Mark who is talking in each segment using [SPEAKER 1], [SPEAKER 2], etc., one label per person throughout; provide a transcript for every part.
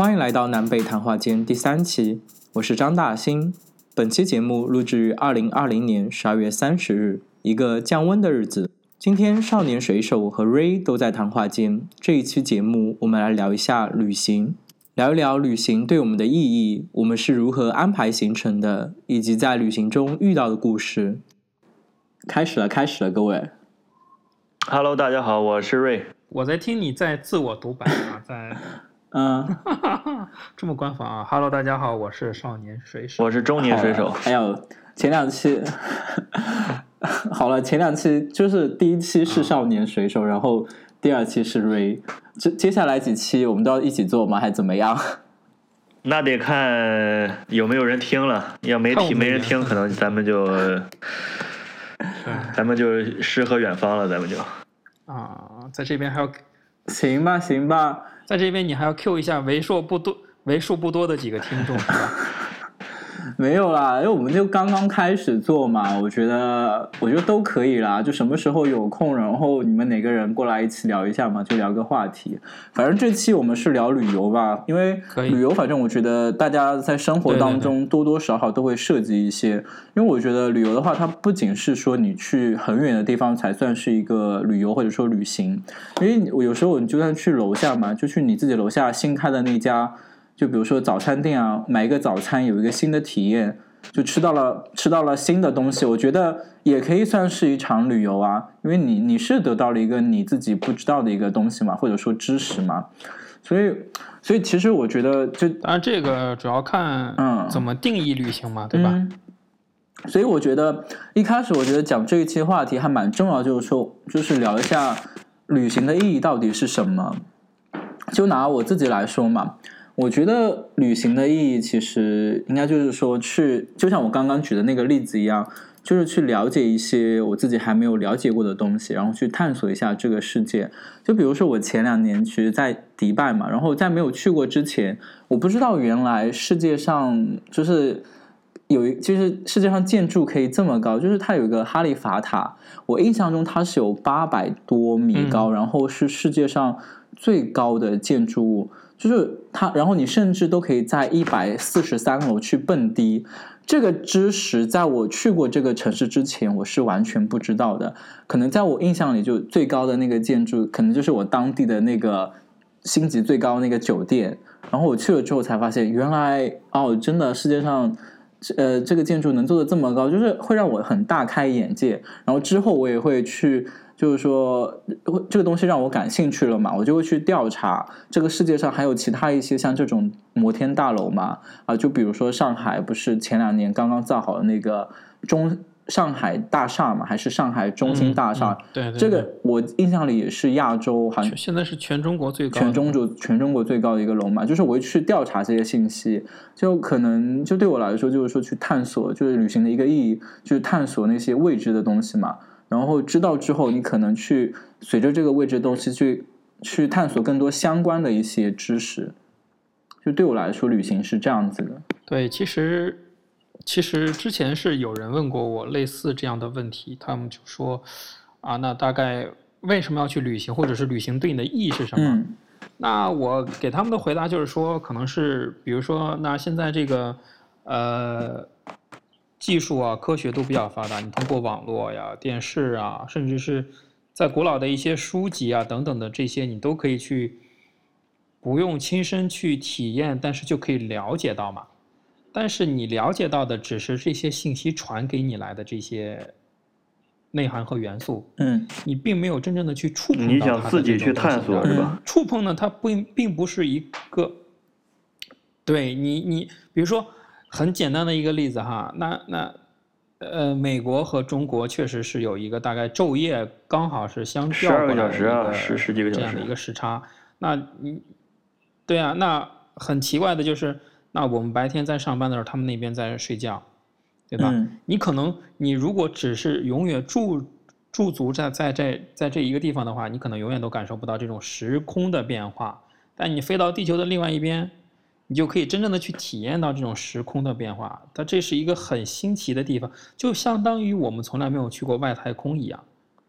[SPEAKER 1] 欢迎来到南北谈话间第三期，我是张大兴。本期节目录制于二零二零年十二月三十日，一个降温的日子。今天少年水手和 Ray 都在谈话间。这一期节目，我们来聊一下旅行，聊一聊旅行对我们的意义，我们是如何安排行程的，以及在旅行中遇到的故事。开始了，开始了，各位。
[SPEAKER 2] Hello，大家好，我是 Ray。
[SPEAKER 3] 我在听你在自我独白啊，在
[SPEAKER 1] 嗯，
[SPEAKER 3] 这么官方啊。Hello，大家好，我是少年水手。
[SPEAKER 2] 我是中年水手。
[SPEAKER 1] 还有前两期，好了，前两期就是第一期是少年水手，然后第二期是 Ray。接接下来几期我们都要一起做吗？还怎么样？
[SPEAKER 2] 那得看有没有人听了，要没听没人听，可能咱们就咱们就诗和远方了，咱们就。
[SPEAKER 3] 啊，在这边还要，
[SPEAKER 1] 行吧，行吧，
[SPEAKER 3] 在这边你还要 Q 一下为数不多、为数不多的几个听众，是吧？
[SPEAKER 1] 没有啦，因为我们就刚刚开始做嘛，我觉得我觉得都可以啦，就什么时候有空，然后你们哪个人过来一起聊一下嘛，就聊个话题。反正这期我们是聊旅游吧，因为旅游，反正我觉得大家在生活当中多多少少都会涉及一些，因为我觉得旅游的话，它不仅是说你去很远的地方才算是一个旅游或者说旅行，因为我有时候你就算去楼下嘛，就去你自己楼下新开的那家。就比如说早餐店啊，买一个早餐有一个新的体验，就吃到了吃到了新的东西，我觉得也可以算是一场旅游啊，因为你你是得到了一个你自己不知道的一个东西嘛，或者说知识嘛，所以所以其实我觉得就
[SPEAKER 3] 当然，这个主要看
[SPEAKER 1] 嗯
[SPEAKER 3] 怎么定义旅行嘛，对吧？
[SPEAKER 1] 嗯所以我觉得一开始我觉得讲这一期话题还蛮重要，就是说就是聊一下旅行的意义到底是什么。就拿我自己来说嘛，我觉得旅行的意义其实应该就是说去，就像我刚刚举的那个例子一样，就是去了解一些我自己还没有了解过的东西，然后去探索一下这个世界。就比如说我前两年其实，在迪拜嘛，然后在没有去过之前，我不知道原来世界上就是。有一就是世界上建筑可以这么高，就是它有一个哈利法塔，我印象中它是有八百多米高，然后是世界上最高的建筑物，就是它，然后你甚至都可以在一百四十三楼去蹦迪。这个知识在我去过这个城市之前，我是完全不知道的。可能在我印象里，就最高的那个建筑，可能就是我当地的那个星级最高那个酒店。然后我去了之后才发现，原来哦，真的世界上。呃，这个建筑能做的这么高，就是会让我很大开眼界。然后之后我也会去，就是说这个东西让我感兴趣了嘛，我就会去调查这个世界上还有其他一些像这种摩天大楼嘛。啊，就比如说上海不是前两年刚刚造好的那个中上海大厦嘛，还是上海中心大厦？
[SPEAKER 3] 嗯嗯对对
[SPEAKER 1] 这个我印象里也是亚洲好像
[SPEAKER 3] 现在是全中国最高，
[SPEAKER 1] 全中国全中国最高的一个楼嘛，就是我会去调查这些信息，就可能就对我来说，就是说去探索，就是旅行的一个意义，就是探索那些未知的东西嘛。然后知道之后，你可能去随着这个未知的东西去去探索更多相关的一些知识。就对我来说，旅行是这样子的。
[SPEAKER 3] 对，其实其实之前是有人问过我类似这样的问题，他们就说啊，那大概为什么要去旅行，或者是旅行对你的意义是什么？
[SPEAKER 1] 嗯
[SPEAKER 3] 那我给他们的回答就是说，可能是比如说，那现在这个呃技术啊、科学都比较发达，你通过网络呀、电视啊，甚至是在古老的一些书籍啊等等的这些，你都可以去不用亲身去体验，但是就可以了解到嘛。但是你了解到的只是这些信息传给你来的这些内涵和元素，
[SPEAKER 1] 嗯
[SPEAKER 3] 你并没有真正的去触碰到
[SPEAKER 2] 你想
[SPEAKER 3] 它
[SPEAKER 2] 自己去探索是吧？
[SPEAKER 3] 触碰呢，它并并不是一个，对你你比如说很简单的一个例子哈，那那呃，美国和中国确实是有一个大概昼夜刚好是相调
[SPEAKER 2] 12个
[SPEAKER 3] 过来的
[SPEAKER 2] 小时啊
[SPEAKER 3] 一个
[SPEAKER 2] 十十几个小时
[SPEAKER 3] 这样的一个时差。那你对啊，那很奇怪的就是，那我们白天在上班的时候，他们那边在睡觉，对吧？
[SPEAKER 1] 嗯
[SPEAKER 3] 你可能你如果只是永远驻驻足在在这在这一个地方的话，你可能永远都感受不到这种时空的变化。但你飞到地球的另外一边，你就可以真正的去体验到这种时空的变化。它这是一个很新奇的地方，就相当于我们从来没有去过外太空一样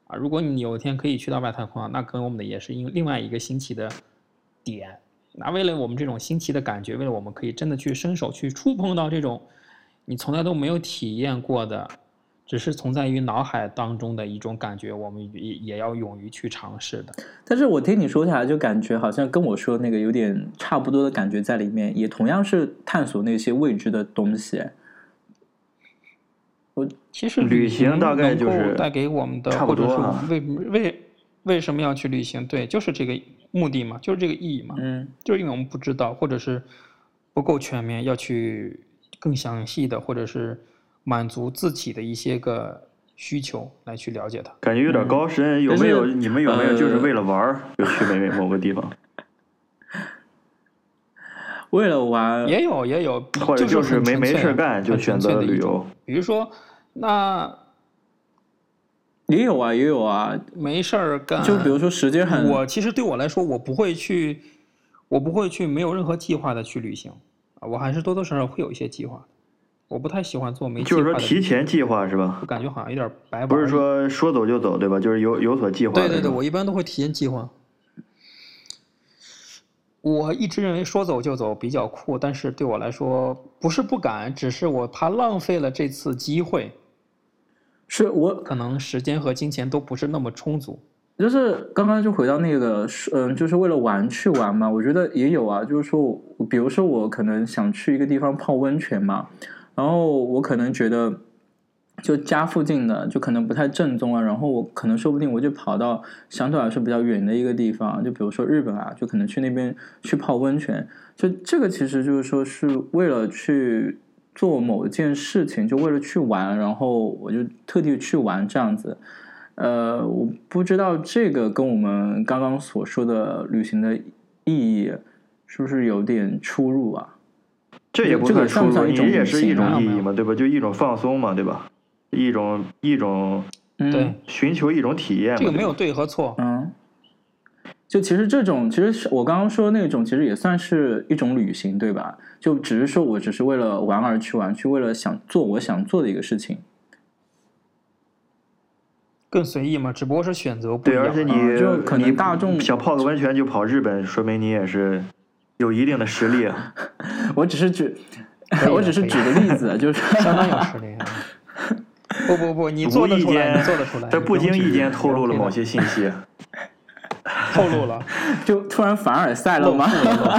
[SPEAKER 3] 啊。如果你有一天可以去到外太空啊，那跟我们的也是因另外一个新奇的点。那为了我们这种新奇的感觉，为了我们可以真的去伸手去触碰到这种你从来都没有体验过的，只是存在于脑海当中的一种感觉，我们也也要勇于去尝试的。
[SPEAKER 1] 但是我听你说下来，就感觉好像跟我说那个有点差不多的感觉在里面，也同样是探索那些未知的东西。
[SPEAKER 3] 我其实
[SPEAKER 2] 旅行
[SPEAKER 3] 行
[SPEAKER 2] 大概就是
[SPEAKER 3] 带给我们的，
[SPEAKER 2] 差不
[SPEAKER 3] 或者是为为为什么要去旅行？对，就是这个目的嘛，就是这个意义嘛。
[SPEAKER 1] 嗯
[SPEAKER 3] 就是因为我们不知道，或者是不够全面，要去更详细的，或者是满足自己的一些个需求来去了解它。
[SPEAKER 2] 感觉有点高深，有没有你们有没有就是
[SPEAKER 1] 呃
[SPEAKER 2] 为了玩儿 就去某某个地方？
[SPEAKER 1] 为了玩，
[SPEAKER 3] 也有也有，
[SPEAKER 2] 或者就是没没事儿干就选择旅游
[SPEAKER 3] 比如说，那
[SPEAKER 1] 也有啊，也有啊。
[SPEAKER 3] 没事儿干，
[SPEAKER 1] 就比如说时间很，
[SPEAKER 3] 我其实对我来说，我不会去，我不会去没有任何计划的去旅行啊，我还是多多少少会有一些计划。我不太喜欢做没计
[SPEAKER 2] 就是说提前计划是吧
[SPEAKER 3] 我？感觉好像有点白玩。
[SPEAKER 2] 不是说说走就走对吧？就是有有所计划
[SPEAKER 3] 对对对，我一般都会提前计划。我一直认为说走就走比较酷，但是对我来说不是不敢，只是我怕浪费了这次机会，
[SPEAKER 1] 是我
[SPEAKER 3] 可能时间和金钱都不是那么充足。
[SPEAKER 1] 就是刚刚就回到那个，嗯，就是为了玩去玩嘛。我觉得也有啊，就是说我，比如说我可能想去一个地方泡温泉嘛，然后我可能觉得就家附近的就可能不太正宗啊，然后我可能说不定我就跑到相对来说比较远的一个地方，就比如说日本啊，就可能去那边去泡温泉。就这个其实就是说是为了去做某件事情，就为了去玩，然后我就特地去玩这样子。呃，我不知道这个跟我们刚刚所说的旅行的意义是不是有点出入啊？
[SPEAKER 2] 这也不
[SPEAKER 1] 这个
[SPEAKER 2] 算出入，你也是一种意义嘛，对吧？就一种放松嘛，对吧？一种一种
[SPEAKER 1] 嗯、
[SPEAKER 3] 对，
[SPEAKER 2] 寻求一种体验。
[SPEAKER 3] 这个没有
[SPEAKER 2] 对
[SPEAKER 3] 和错，
[SPEAKER 1] 嗯，就其实这种，其实是我刚刚说的那种，其实也算是一种旅行，对吧？就只是说我只是为了玩而去玩，去为了想做我想做的一个事情。
[SPEAKER 3] 更随意嘛，只不过是选择不一
[SPEAKER 2] 对，
[SPEAKER 3] 样。
[SPEAKER 2] 而且你、
[SPEAKER 1] 啊就可能大众
[SPEAKER 2] 想泡个温泉就跑日本，说明你也是有一定的实力啊。
[SPEAKER 1] 我只是举，我只是举个例子，就是
[SPEAKER 3] 相当有实力啊。不不不，你做得出来，
[SPEAKER 2] 无意间
[SPEAKER 3] 你做得出来。
[SPEAKER 2] 在不经意间透露了某
[SPEAKER 3] 些，
[SPEAKER 2] 信息，
[SPEAKER 3] 透露了，
[SPEAKER 1] 就突然凡尔赛了
[SPEAKER 3] 露
[SPEAKER 1] 吗？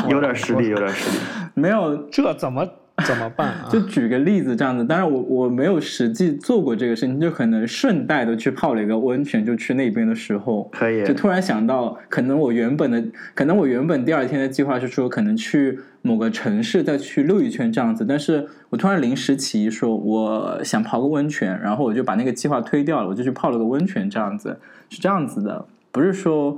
[SPEAKER 2] 有点实力，有点实力。
[SPEAKER 1] 没有，
[SPEAKER 3] 这怎么 怎么办啊？
[SPEAKER 1] 就举个例子这样子，当然我我没有实际做过这个事情，就可能顺带的去泡了一个温泉，就去那边的时候，
[SPEAKER 2] 可以。
[SPEAKER 1] 就突然想到，可能我原本的，可能我原本第二天的计划是说，可能去某个城市再去溜一圈这样子，但是我突然临时起意说，我想泡个温泉，然后我就把那个计划推掉了，我就去泡了个温泉这样子，是这样子的，不是说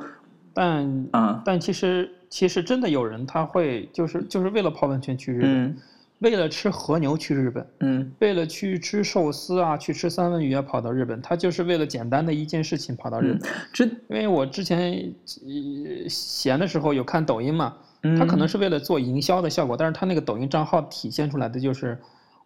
[SPEAKER 3] 但
[SPEAKER 1] 啊，
[SPEAKER 3] 但其实其实真的有人他会就是就是为了泡温泉去日本，
[SPEAKER 1] 嗯
[SPEAKER 3] 为了吃和牛去日本，
[SPEAKER 1] 嗯。
[SPEAKER 3] 为了去吃寿司啊，去吃三文鱼啊，跑到日本，他就是为了简单的一件事情跑到日
[SPEAKER 1] 嗯
[SPEAKER 3] 本。，
[SPEAKER 1] 这
[SPEAKER 3] 因为我之前呃闲的时候有看抖音嘛，
[SPEAKER 1] 嗯。
[SPEAKER 3] 他可能是为了做营销的效果，但是他那个抖音账号体现出来的就是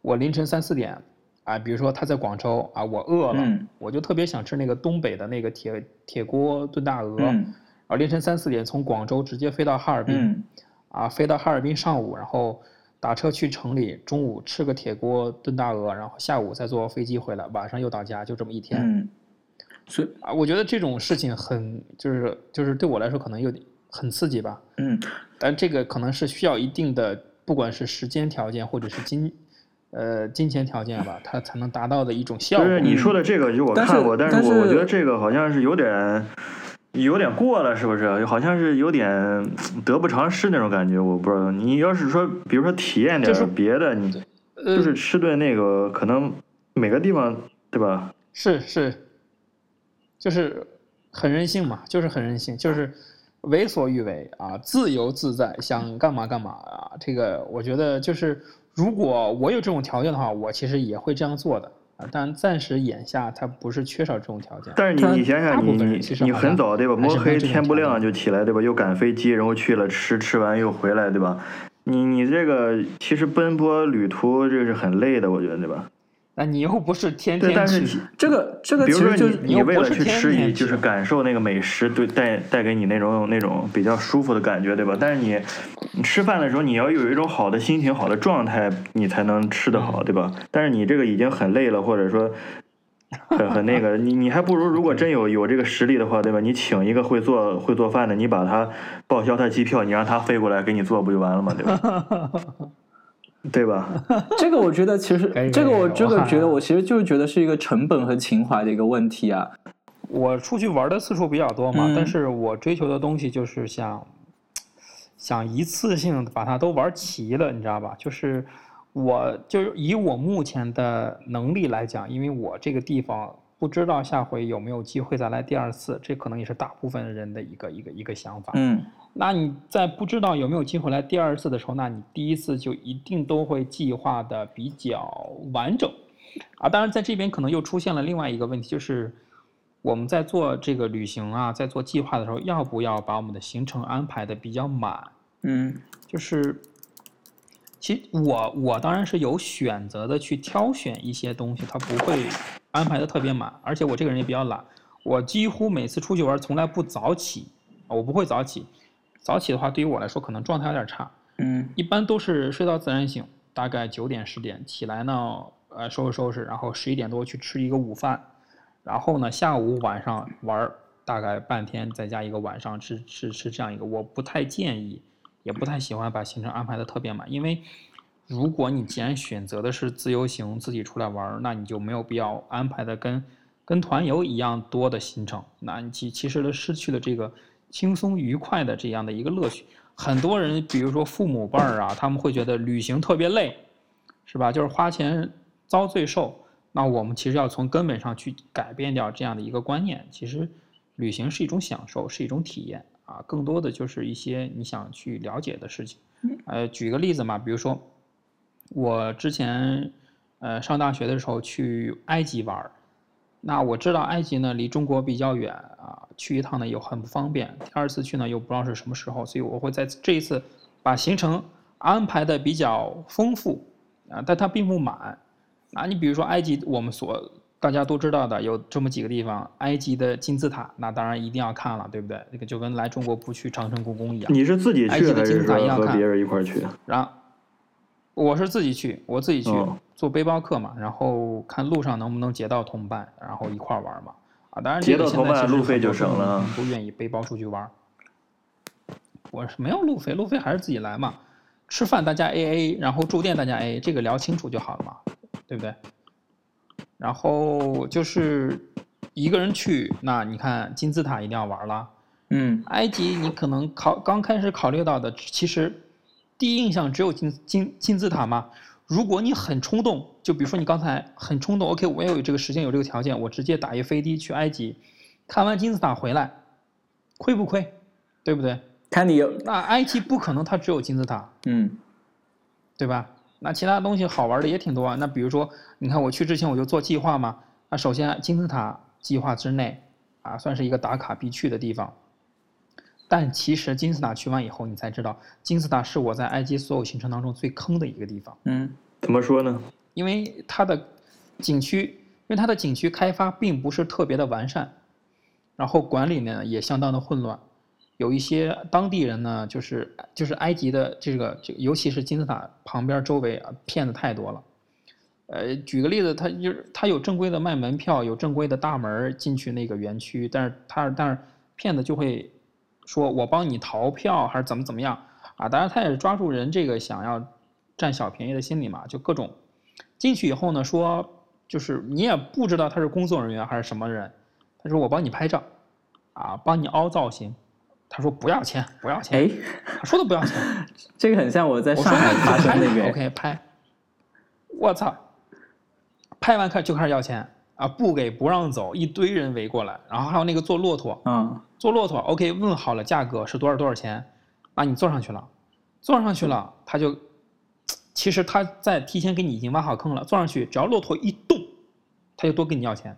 [SPEAKER 3] 我凌晨三四点啊，比如说他在广州啊，我饿了，
[SPEAKER 1] 嗯。
[SPEAKER 3] 我就特别想吃那个东北的那个铁铁锅炖大鹅，
[SPEAKER 1] 嗯。
[SPEAKER 3] 啊，凌晨三四点从广州直接飞到哈尔滨，
[SPEAKER 1] 嗯。
[SPEAKER 3] 啊，飞到哈尔滨上午，然后打车去城里，中午吃个铁锅炖大鹅，然后下午再坐飞机回来，晚上又到家，就这么一天。
[SPEAKER 1] 嗯，所以
[SPEAKER 3] 啊，我觉得这种事情很就是就是对我来说可能有点很刺激吧，
[SPEAKER 1] 嗯
[SPEAKER 3] 但这个可能是需要一定的，不管是时间条件或者是金呃金钱条件吧，它才能达到的一种效果。
[SPEAKER 2] 就是你说的这个，就我看过，但
[SPEAKER 1] 但是
[SPEAKER 2] 我我觉得这个好像是有点有点过了，是不是？好像是有点得不偿失那种感觉，我不知道。你要是说，比如说体验点
[SPEAKER 3] 就是
[SPEAKER 2] 别的，你
[SPEAKER 3] 呃
[SPEAKER 2] 就是吃顿那个，可能每个地方对吧？
[SPEAKER 3] 是是，就是很任性嘛，就是很任性，就是为所欲为啊，自由自在，想干嘛干嘛啊。这个我觉得就是，如果我有这种条件的话，我其实也会这样做的啊。但暂时眼下它不是缺少这种条件。
[SPEAKER 2] 但是你你想想，你你你很早对吧？摸黑天不亮就起来对吧？又赶飞机，然后去了吃，吃完又回来对吧？你你这个其实奔波旅途这是很累的，我觉得对吧？
[SPEAKER 3] 那你又不是天
[SPEAKER 2] 对，
[SPEAKER 3] 天
[SPEAKER 2] 但是
[SPEAKER 3] 去，
[SPEAKER 1] 这个这个
[SPEAKER 2] 比如说
[SPEAKER 1] 其实就是
[SPEAKER 2] 你你为了去吃，就是感受那个美食对带带给你那种那种比较舒服的感觉，对吧？但是你你吃饭的时候，你要有一种好的心情、好的状态，你才能吃得好，对吧？但是你这个已经很累了，或者说很很那个，你你还不如如果真有有这个实力的话，对吧？你请一个会做会做饭的，你把他报销他机票，你让他飞过来给你做，不就完了吗？对吧？对吧？
[SPEAKER 1] 这个我觉得其实这个我
[SPEAKER 3] 可以我
[SPEAKER 1] 这个觉得我其实就是觉得是一个成本和情怀的一个问题啊。
[SPEAKER 3] 我出去玩的次数比较多嘛，
[SPEAKER 1] 嗯
[SPEAKER 3] 但是我追求的东西就是想想一次性把它都玩齐了，你知道吧？就是我就是以我目前的能力来讲，因为我这个地方不知道下回有没有机会再来第二次，这可能也是大部分人的一个一个一个想法。
[SPEAKER 1] 嗯
[SPEAKER 3] 那你在不知道有没有机会来第二次的时候，那你第一次就一定都会计划的比较完整，啊，当然在这边可能又出现了另外一个问题，就是我们在做这个旅行啊，在做计划的时候，要不要把我们的行程安排的比较满？
[SPEAKER 1] 嗯。
[SPEAKER 3] 就是，其实我我当然是有选择的去挑选一些东西，它不会安排的特别满，而且我这个人也比较懒，我几乎每次出去玩从来不早起，啊我不会早起，早起的话对于我来说可能状态有点差，
[SPEAKER 1] 嗯。
[SPEAKER 3] 一般都是睡到自然醒，大概九点十点起来呢，呃收拾收拾，然后十一点多去吃一个午饭，然后呢下午晚上玩大概半天，再加一个晚上吃吃吃这样一个，我不太建议，也不太喜欢把行程安排的特别满，因为如果你既然选择的是自由行，自己出来玩，那你就没有必要安排的跟跟团游一样多的行程，那你其其实呢失去了这个轻松愉快的这样的一个乐趣。很多人，比如说父母辈儿啊，他们会觉得旅行特别累，是吧？就是花钱遭罪受。那我们其实要从根本上去改变掉这样的一个观念。其实，旅行是一种享受，是一种体验啊，更多的就是一些你想去了解的事情。呃，举个例子嘛，比如说我之前呃上大学的时候去埃及玩儿，那我知道埃及呢离中国比较远啊，去一趟呢又很不方便。第二次去呢又不知道是什么时候，所以我会在这一次把行程安排的比较丰富啊，但它并不满。啊，你比如说埃及，我们所大家都知道的有这么几个地方，埃及的金字塔，那当然一定要看了，对不对？那个就跟来中国不去长城故宫一样。
[SPEAKER 2] 你是自己去
[SPEAKER 3] 的金字塔一样看
[SPEAKER 2] 说和别人一块儿去？
[SPEAKER 3] 然后我是自己去，我自己去
[SPEAKER 2] 哦
[SPEAKER 3] 做背包客嘛，然后看路上能不能结到同伴，然后一块儿玩嘛。啊，当然
[SPEAKER 2] 结到同伴路费就省了
[SPEAKER 3] 人不愿意背包出去玩儿。我是没有路费，路费还是自己来嘛。吃饭大家 A A，然后住店大家 A，这个聊清楚就好了嘛，对不对？然后就是一个人去，那你看金字塔一定要玩啦。
[SPEAKER 1] 嗯
[SPEAKER 3] 埃及你可能考刚开始考虑到的，其实第一印象只有金金金字塔嘛。如果你很冲动，就比如说你刚才很冲动，OK，我也有这个时间有这个条件，我直接打一飞的去埃及，看完金字塔回来，亏不亏？对不对？
[SPEAKER 1] 看你有
[SPEAKER 3] 那埃及不可能它只有金字塔，
[SPEAKER 1] 嗯
[SPEAKER 3] 对吧？那其他东西好玩的也挺多啊。那比如说，你看我去之前我就做计划嘛。那首先金字塔计划之内啊，算是一个打卡必去的地方。但其实金字塔去完以后，你才知道金字塔是我在埃及所有行程当中最坑的一个地方，
[SPEAKER 1] 嗯
[SPEAKER 2] 怎么说呢？
[SPEAKER 3] 因为它的景区，因为它的景区开发并不是特别的完善，然后管理呢也相当的混乱。有一些当地人呢，就是就是埃及的这个这个，尤其是金字塔旁边周围啊，骗子太多了。呃，举个例子，他就是他有正规的卖门票，有正规的大门进去那个园区，但是他但是骗子就会说我帮你逃票还是怎么怎么样。啊？当然他也是抓住人这个想要占小便宜的心理嘛，就各种。进去以后呢，说就是你也不知道他是工作人员还是什么人，他说我帮你拍照，啊，帮你凹造型，他说不要钱，不要钱，
[SPEAKER 1] 哎，
[SPEAKER 3] 他说的不要钱，
[SPEAKER 1] 这个很像我在上海发生那个
[SPEAKER 3] OK 拍，我操，拍完开就开始要钱啊，不给不让走，一堆人围过来，然后还有那个坐骆驼，
[SPEAKER 1] 嗯。
[SPEAKER 3] 坐骆驼，OK，问好了价格是多少多少钱，啊，你坐上去了，坐上去了，他就，其实他在提前给你已经挖好坑了，坐上去只要骆驼一动，他就多跟你要钱，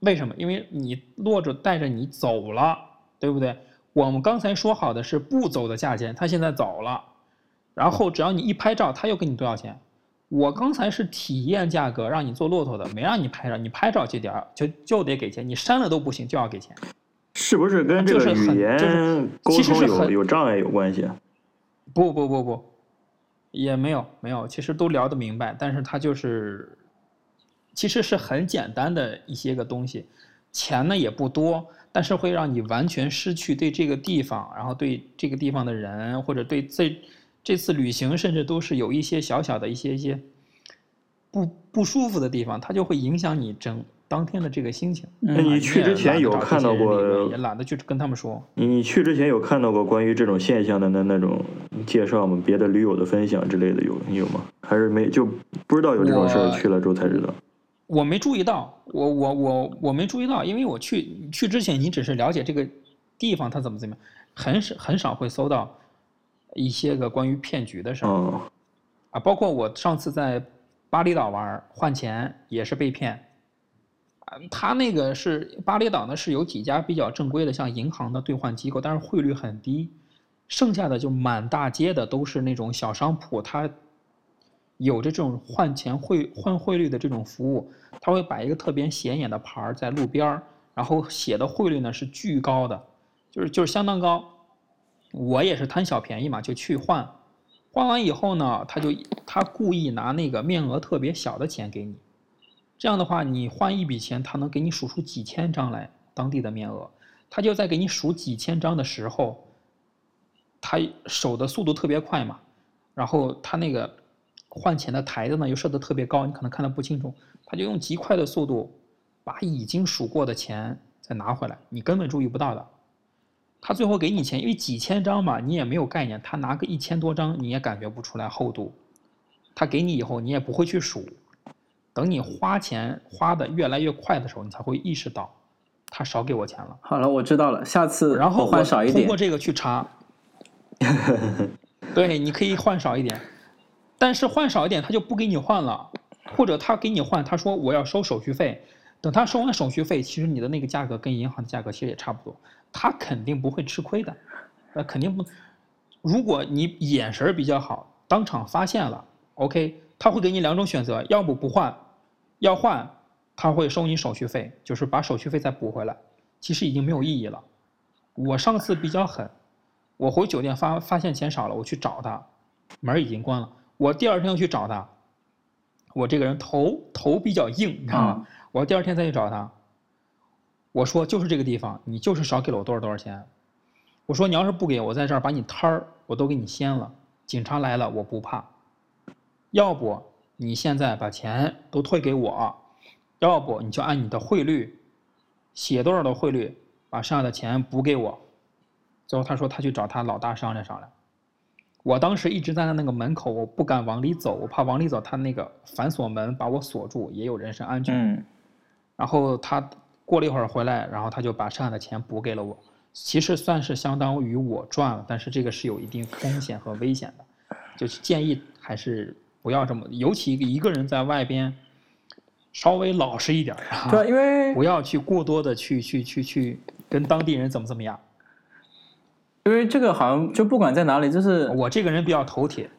[SPEAKER 3] 为什么？因为你骆驼带着你走了，对不对？我们刚才说好的是不走的价钱，他现在走了，然后只要你一拍照，他又跟你多要钱，我刚才是体验价格让你做骆驼的，没让你拍照，你拍照就得就就得给钱，你删了都不行，就要给钱。
[SPEAKER 2] 是不是跟这个语言
[SPEAKER 3] 就是
[SPEAKER 2] 沟通有有障碍有关系？啊
[SPEAKER 3] 不不不不，也没有没有，其实都聊得明白，但是他就是，其实是很简单的一些个东西，钱呢也不多，但是会让你完全失去对这个地方，然后对这个地方的人，或者对这这次旅行，甚至都是有一些小小的一些一些不不舒服的地方，它就会影响你整当天的这个心情。
[SPEAKER 2] 那你去之前有看到过
[SPEAKER 3] 也懒得去跟他们说。
[SPEAKER 2] 你你去之前有看到过关于这种现象的那那种介绍吗？别的驴友的分享之类的有你有吗？还是没就不知道有这种事儿，去了之后才知道。
[SPEAKER 3] 我没注意到，我我我我没注意到，因为我去去之前，你只是了解这个地方它怎么怎么样，很少很少会搜到一些个关于骗局的事儿、
[SPEAKER 2] 哦，
[SPEAKER 3] 啊。包括我上次在巴厘岛玩儿换钱也是被骗，啊，他那个是巴厘岛呢是有几家比较正规的，像银行的兑换机构，但是汇率很低，剩下的就满大街的都是那种小商铺，它有着这种换钱汇换汇率的这种服务，他会摆一个特别显眼的牌儿在路边儿，然后写的汇率呢是巨高的，就是就是相当高。我也是贪小便宜嘛，就去换，换完以后呢，他就他故意拿那个面额特别小的钱给你，这样的话，你换一笔钱，他能给你数出几千张来当地的面额，他就在给你数几千张的时候，他手的速度特别快嘛，然后他那个换钱的台子呢又设得特别高，你可能看得不清楚，他就用极快的速度把已经数过的钱再拿回来，你根本注意不到的。他最后给你钱，因为几千张嘛，你也没有概念，他拿个一千多张，你也感觉不出来厚度。他给你以后，你也不会去数，等你花钱花的越来越快的时候，你才会意识到他少给我钱了。
[SPEAKER 1] 好了，我知道了，下次
[SPEAKER 3] 然后
[SPEAKER 1] 我换少一点
[SPEAKER 3] 通过。这个去查，对，你可以换少一点，但是换少一点他就不给你换了，或者他给你换，他说我要收手续费，等他收完手续费，其实你的那个价格跟银行的价格其实也差不多，他肯定不会吃亏的，那肯定不。如果你眼神儿比较好，当场发现了，OK，他会给你两种选择，要不不换，要换，他会收你手续费，就是把手续费再补回来，其实已经没有意义了。我上次比较狠，我回酒店发发现钱少了，我去找他，门儿已经关了。我第二天又去找他，我这个人头头比较硬，你知道吗？我第二天再去找他，我说就是这个地方，你就是少给了我多少多少钱。我说你要是不给我在这儿把你摊儿我都给你掀了，警察来了我不怕。要不你现在把钱都退给我，要不你就按你的汇率写多少的汇率，把剩下的钱补给我。最后他说他去找他老大商量商量。我当时一直站在那个门口，我不敢往里走，我怕往里走他那个反锁门把我锁住，也有人身安全。
[SPEAKER 1] 嗯
[SPEAKER 3] 然后他过了一会儿回来，然后他就把剩下的钱补给了我，其实算是相当于我赚了，但是这个是有一定风险和危险的，就是建议还是不要这么，尤其一个人在外边，稍微老实一点儿啊，
[SPEAKER 1] 对啊，因为
[SPEAKER 3] 不要去过多的去去去去跟当地人怎么怎么样。
[SPEAKER 1] 因为这个好像就不管在哪里，就是
[SPEAKER 3] 我这个人比较头铁，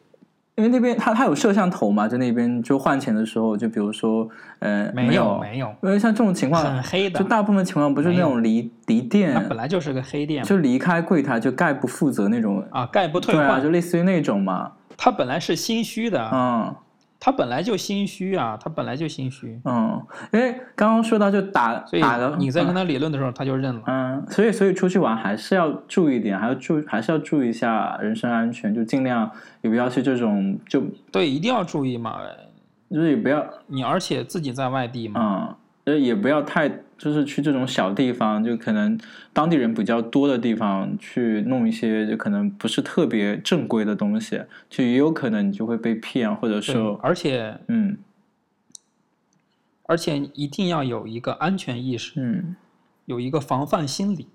[SPEAKER 1] 因为那边他他有摄像头嘛，在那边就换钱的时候，就比如说呃
[SPEAKER 3] 没
[SPEAKER 1] 有
[SPEAKER 3] 没有，
[SPEAKER 1] 因为像这种情况
[SPEAKER 3] 很黑的。
[SPEAKER 1] 就大部分情况不是那种离离
[SPEAKER 3] 它
[SPEAKER 1] 店
[SPEAKER 3] 本来就是个黑店。
[SPEAKER 1] 就离开柜台就概不负责那种，
[SPEAKER 3] 啊，概不退
[SPEAKER 1] 对啊，
[SPEAKER 3] 换。
[SPEAKER 1] 就。类似于那种嘛，
[SPEAKER 3] 他本来是心虚的，
[SPEAKER 1] 嗯
[SPEAKER 3] 他本来就心虚啊，他本来就心虚，
[SPEAKER 1] 嗯，因为刚刚说到就打
[SPEAKER 3] 所以
[SPEAKER 1] 打的，
[SPEAKER 3] 你在跟他理论的时候，他就认了。
[SPEAKER 1] 嗯，所以所以出去玩还是要注意点，还要注还是要注意一下人身安全，就尽量也不要去这种就
[SPEAKER 3] 对，一定要注意嘛。
[SPEAKER 1] 就是也不要
[SPEAKER 3] 你而且自己在外地嘛，
[SPEAKER 1] 嗯，呃也不要太就是去这种小地方，就可能当地人比较多的地方去弄一些就可能不是特别正规的东西，就也有可能你就会被骗，或者
[SPEAKER 3] 对
[SPEAKER 1] 说
[SPEAKER 3] 而且
[SPEAKER 1] 嗯
[SPEAKER 3] 而且一定要有一个安全意识，
[SPEAKER 1] 嗯
[SPEAKER 3] 有一个防范心理，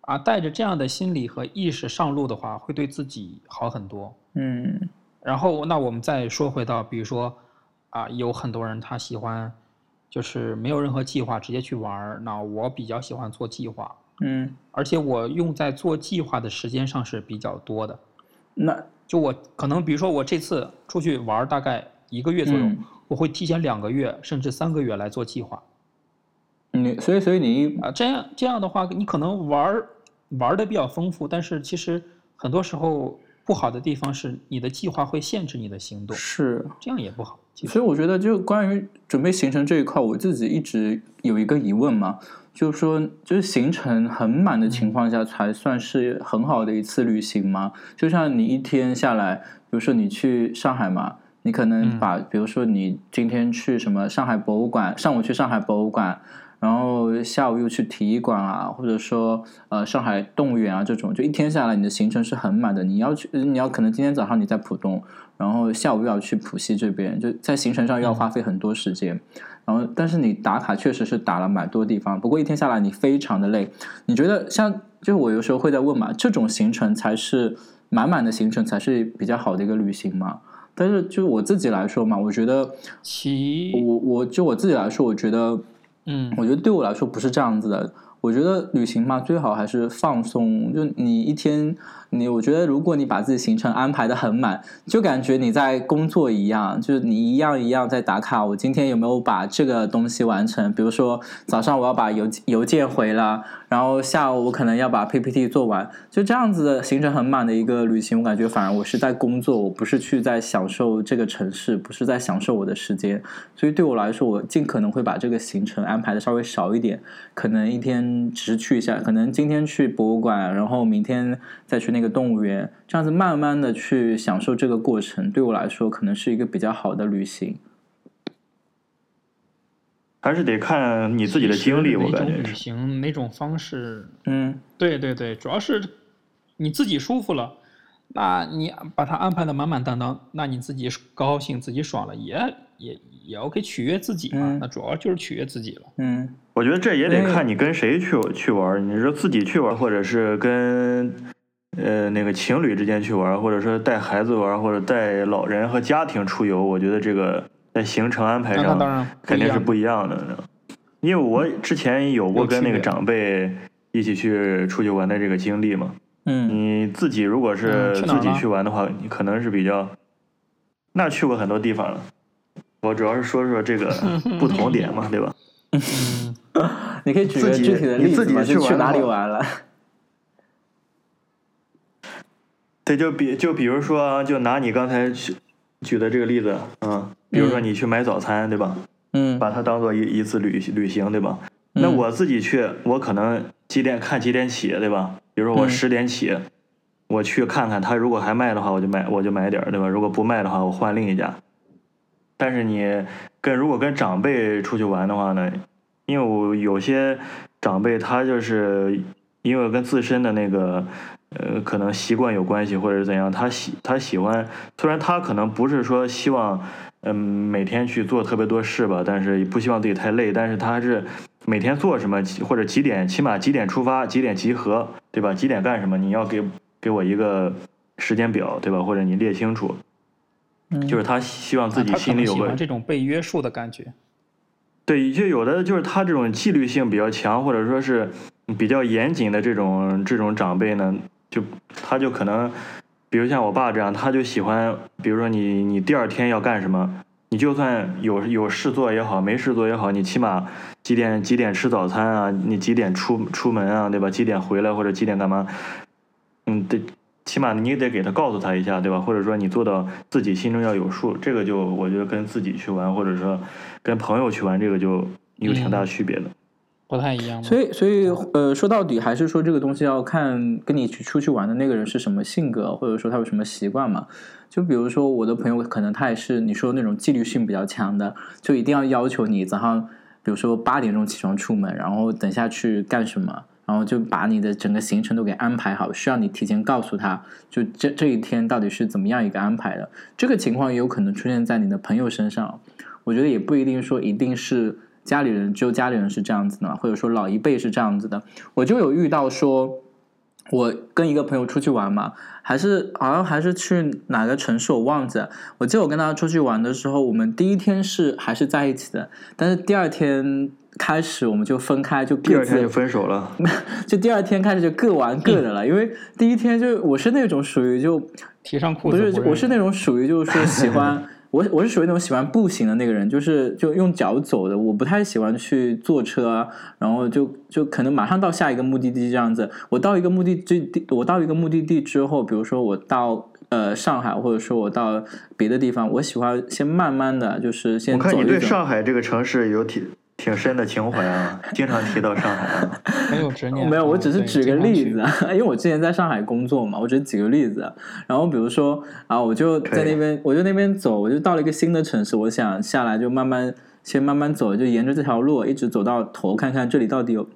[SPEAKER 3] 啊，带着这样的心理和意识上路的话，会对自己好很多。
[SPEAKER 1] 嗯
[SPEAKER 3] 然后，那我们再说回到，比如说，啊，有很多人他喜欢，就是没有任何计划直接去玩儿。那我比较喜欢做计划，
[SPEAKER 1] 嗯，
[SPEAKER 3] 而且我用在做计划的时间上是比较多的。
[SPEAKER 1] 那
[SPEAKER 3] 就我可能，比如说我这次出去玩儿大概一个月左右，
[SPEAKER 1] 嗯
[SPEAKER 3] 我会提前两个月甚至三个月来做计划
[SPEAKER 1] 你所以所以你
[SPEAKER 3] 啊。这样这样的话，你可能玩儿玩的比较丰富，但是其实很多时候不好的地方是你的计划会限制你的行动，
[SPEAKER 1] 是
[SPEAKER 3] 这样也不好。
[SPEAKER 1] 所以我觉得，就关于准备行程这一块，我自己一直有一个疑问嘛，就是说，就是行程很满的情况下，才算是很好的一次旅行吗？就像你一天下来，比如说你去上海嘛，你可能把，比如说你今天去什么上海博物馆，上午去上海博物馆。然后下午又去体育馆啊，或者说呃上海动物园啊这种，就一天下来你的行程是很满的。你要去，你要可能今天早上你在浦东，然后下午又要去浦西这边，就在行程上又要花费很多时间。然后，但是你打卡确实是打了蛮多地方，不过一天下来你非常的累。你觉得像，就我有时候会在问嘛，这种行程才是满满的行程才是比较好的一个旅行嘛？但是就我自己来说嘛，我觉得
[SPEAKER 3] 其
[SPEAKER 1] 我我就我自己来说，我觉得。
[SPEAKER 3] 嗯，
[SPEAKER 1] 我觉得对我来说不是这样子的。我觉得旅行嘛，最好还是放松。就你一天，你我觉得如果你把自己行程安排的很满，就感觉你在工作一样，就是你一样一样在打卡。我今天有没有把这个东西完成？比如说早上我要把邮邮件回了，然后下午我可能要把 PPT 做完。就这样子的行程很满的一个旅行，我感觉反而我是在工作，我不是去在享受这个城市，不是在享受我的时间。所以对我来说，我尽可能会把这个行程安排的稍微少一点，可能一天只是去一下，可能今天去博物馆，然后明天再去那个动物园，这样子慢慢的去享受这个过程，对我来说可能是一个比较好的旅行。
[SPEAKER 2] 还是得看你自己的经历，我感觉
[SPEAKER 3] 哪种旅行哪种方式，
[SPEAKER 1] 嗯，
[SPEAKER 3] 对对对，主要是你自己舒服了，那你把它安排的满满当当，那你自己高兴自己爽了，也也也 OK，取悦自己嘛，
[SPEAKER 1] 嗯。
[SPEAKER 3] 那主要就是取悦自己了。
[SPEAKER 1] 嗯，
[SPEAKER 2] 我觉得这也得看你跟谁去去玩儿，你说自己去玩儿，或者是跟呃那个情侣之间去玩儿，或者说带孩子玩儿，或者带老人和家庭出游，我觉得这个在行程安排上肯定是
[SPEAKER 3] 不
[SPEAKER 2] 不一样的。因为我之前有过跟那个长辈一起去出去玩的这个经历嘛，
[SPEAKER 1] 嗯，
[SPEAKER 2] 你自己如果是自己去玩的话，你可能是比较，那去过很多地方了。我主要是说说这个 不同点嘛，对吧？
[SPEAKER 3] 嗯，
[SPEAKER 1] 你可以举个具体的
[SPEAKER 2] 你自己
[SPEAKER 1] 例子去哪里玩了？
[SPEAKER 2] 对，就比就比如说，就拿你刚才举举的这个例子，嗯，比如说
[SPEAKER 1] 嗯
[SPEAKER 2] 你去买早餐，对吧？
[SPEAKER 1] 嗯
[SPEAKER 2] 把它当做一一次旅旅行，对吧？那
[SPEAKER 1] 嗯
[SPEAKER 2] 我自己去，我可能几点看几点起，对吧？比如说我
[SPEAKER 1] 嗯
[SPEAKER 2] 十点起，我去看看他如果还卖的话，我就买我就买点儿，对吧？如果不卖的话，我换另一家。但是你跟如果跟长辈出去玩的话呢，因为我有些长辈他就是因为跟自身的那个呃可能习惯有关系，或者是怎样，他喜他喜欢，虽然他可能不是说希望嗯每天去做特别多事吧，但是也不希望自己太累，但是他还是每天做什么或者几点，起码几点出发，几点集合，对吧？几点干什么？你要给给我一个时间表，对吧？或者你列清楚，
[SPEAKER 1] 嗯，
[SPEAKER 2] 就是他希望自己心里有个
[SPEAKER 3] 喜欢这种被约束的感觉。
[SPEAKER 2] 对，就有的就是他这种纪律性比较强，或者说是比较严谨的这种这种长辈呢，就他就可能，比如像我爸这样，他就喜欢，比如说你你第二天要干什么，你就算有有事做也好，没事做也好，你起码几点几点吃早餐啊，你几点出出门啊，对吧？几点回来或者几点干嘛？嗯，得起码你得给他告诉他一下，对吧？或者说你做到自己心中要有数，这个就我觉得跟自己去玩，或者说跟朋友去玩，这个就有挺大区别的。
[SPEAKER 3] 不太一样。
[SPEAKER 1] 所以，所以，呃，说到底还是说这个东西要看跟你去出去玩的那个人是什么性格，或者说他有什么习惯嘛。就比如说我的朋友，可能他也是你说那种纪律性比较强的，就一定要要求你早上，比如说八点钟起床出门，然后等下去干什么，然后就把你的整个行程都给安排好，需要你提前告诉他，就这这一天到底是怎么样一个安排的。这个情况也有可能出现在你的朋友身上，我觉得也不一定说一定是家里人，只有家里人是这样子的，或者说老一辈是这样子的。我就有遇到说，我跟一个朋友出去玩嘛，还是好像还是去哪个城市我忘记了。我记得我跟他出去玩的时候，我们第一天是还是在一起的，但是第二天开始我们就分开，就各自
[SPEAKER 2] 第二天就分手了，
[SPEAKER 1] 就第二天开始就各玩各的了。因为第一天就我是那种属于就
[SPEAKER 3] 提上裤子
[SPEAKER 1] 不是我是那种属于就是说喜欢我我是属于那种喜欢步行的那个人，就是就用脚走的，我不太喜欢去坐车啊，然后就就可能马上到下一个目的地这样子。我到一个目的地，我到一个目的地之后，比如说我到呃上海，或者说我到别的地方，我喜欢先慢慢的就是先
[SPEAKER 2] 我看你对。上海这个城市有挺挺深的情怀啊，经常提到上海啊。
[SPEAKER 3] 很有执念。
[SPEAKER 1] 没有，我只是举个例子，啊，因为我之前在上海工作嘛，我只是举个例子。然后比如说啊，我就在那边，我就那边走，我就到了一个新的城市，我想下来就慢慢先慢慢走，就沿着这条路一直走到头，看看这里到底有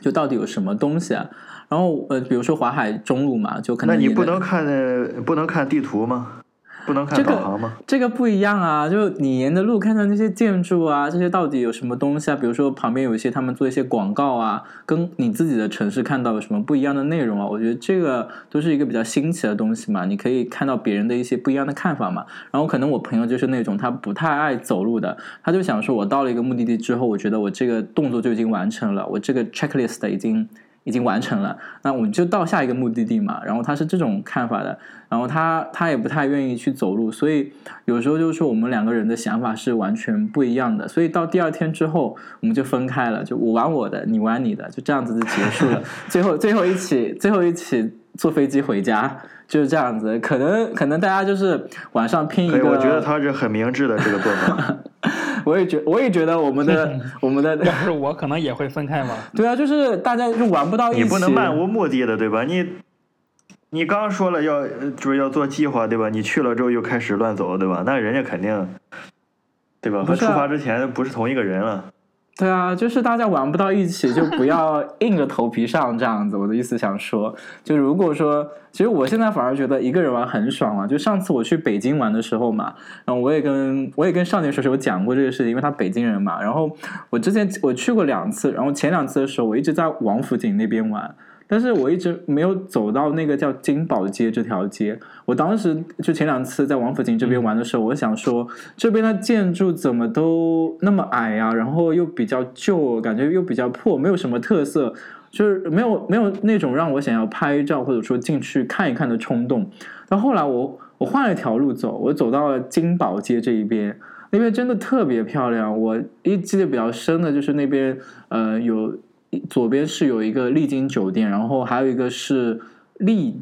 [SPEAKER 1] 就到底有什么东西啊。然后呃，比如说淮海中路嘛，就可能
[SPEAKER 2] 那你不能看呃不能看地图吗？不能看
[SPEAKER 1] 这个
[SPEAKER 2] 导航吗？
[SPEAKER 1] 这个不一样啊，就你沿着路看到那些建筑啊，这些到底有什么东西啊？比如说旁边有一些他们做一些广告啊，跟你自己的城市看到有什么不一样的内容啊？我觉得这个都是一个比较新奇的东西嘛，你可以看到别人的一些不一样的看法嘛。然后可能我朋友就是那种他不太爱走路的，他就想说我到了一个目的地之后，我觉得我这个动作就已经完成了，我这个 checklist 已经。已经完成了，那我们就到下一个目的地嘛。然后他是这种看法的，然后他他也不太愿意去走路，所以有时候就是说我们两个人的想法是完全不一样的。所以到第二天之后，我们就分开了，就我玩我的，你玩你的，就这样子就结束了。最后最后一起最后一起坐飞机回家，就是这样子。可能可能大家就是晚上拼一，个，
[SPEAKER 2] 我觉得他是很明智的这个做法。
[SPEAKER 1] 我也觉我也觉得我们的 我们的
[SPEAKER 3] 要是我，可能也会分开嘛。
[SPEAKER 1] 对啊，就是大家就玩不到一起，
[SPEAKER 2] 你不能漫无目的的，对吧？你你刚说了要呃就是要做计划，对吧？你去了之后又开始乱走，对吧？那人家肯定，对吧？和出发之前不是同一个人了。
[SPEAKER 1] 对啊，就是大家玩不到一起，就不要硬着头皮上这样子。我的意思想说，就如果说，其实我现在反而觉得一个人玩很爽啊。就上次我去北京玩的时候嘛，然后我也跟我也跟少年叔叔讲过这个事情，因为他北京人嘛。然后我之前我去过两次，然后前两次的时候我一直在王府井那边玩。但是我一直没有走到那个叫金宝街这条街。我当时就前两次在王府井这边玩的时候，我想说这边的建筑怎么都那么矮呀、然后又比较旧，感觉又比较破，没有什么特色，就是没有没有那种让我想要拍照或者说进去看一看的冲动。但后来我我换了一条路走，我走到了金宝街这一边。那边真的特别漂亮，我一记得比较深的就是那边，呃，有左边是有一个丽晶酒店，然后还有一个是丽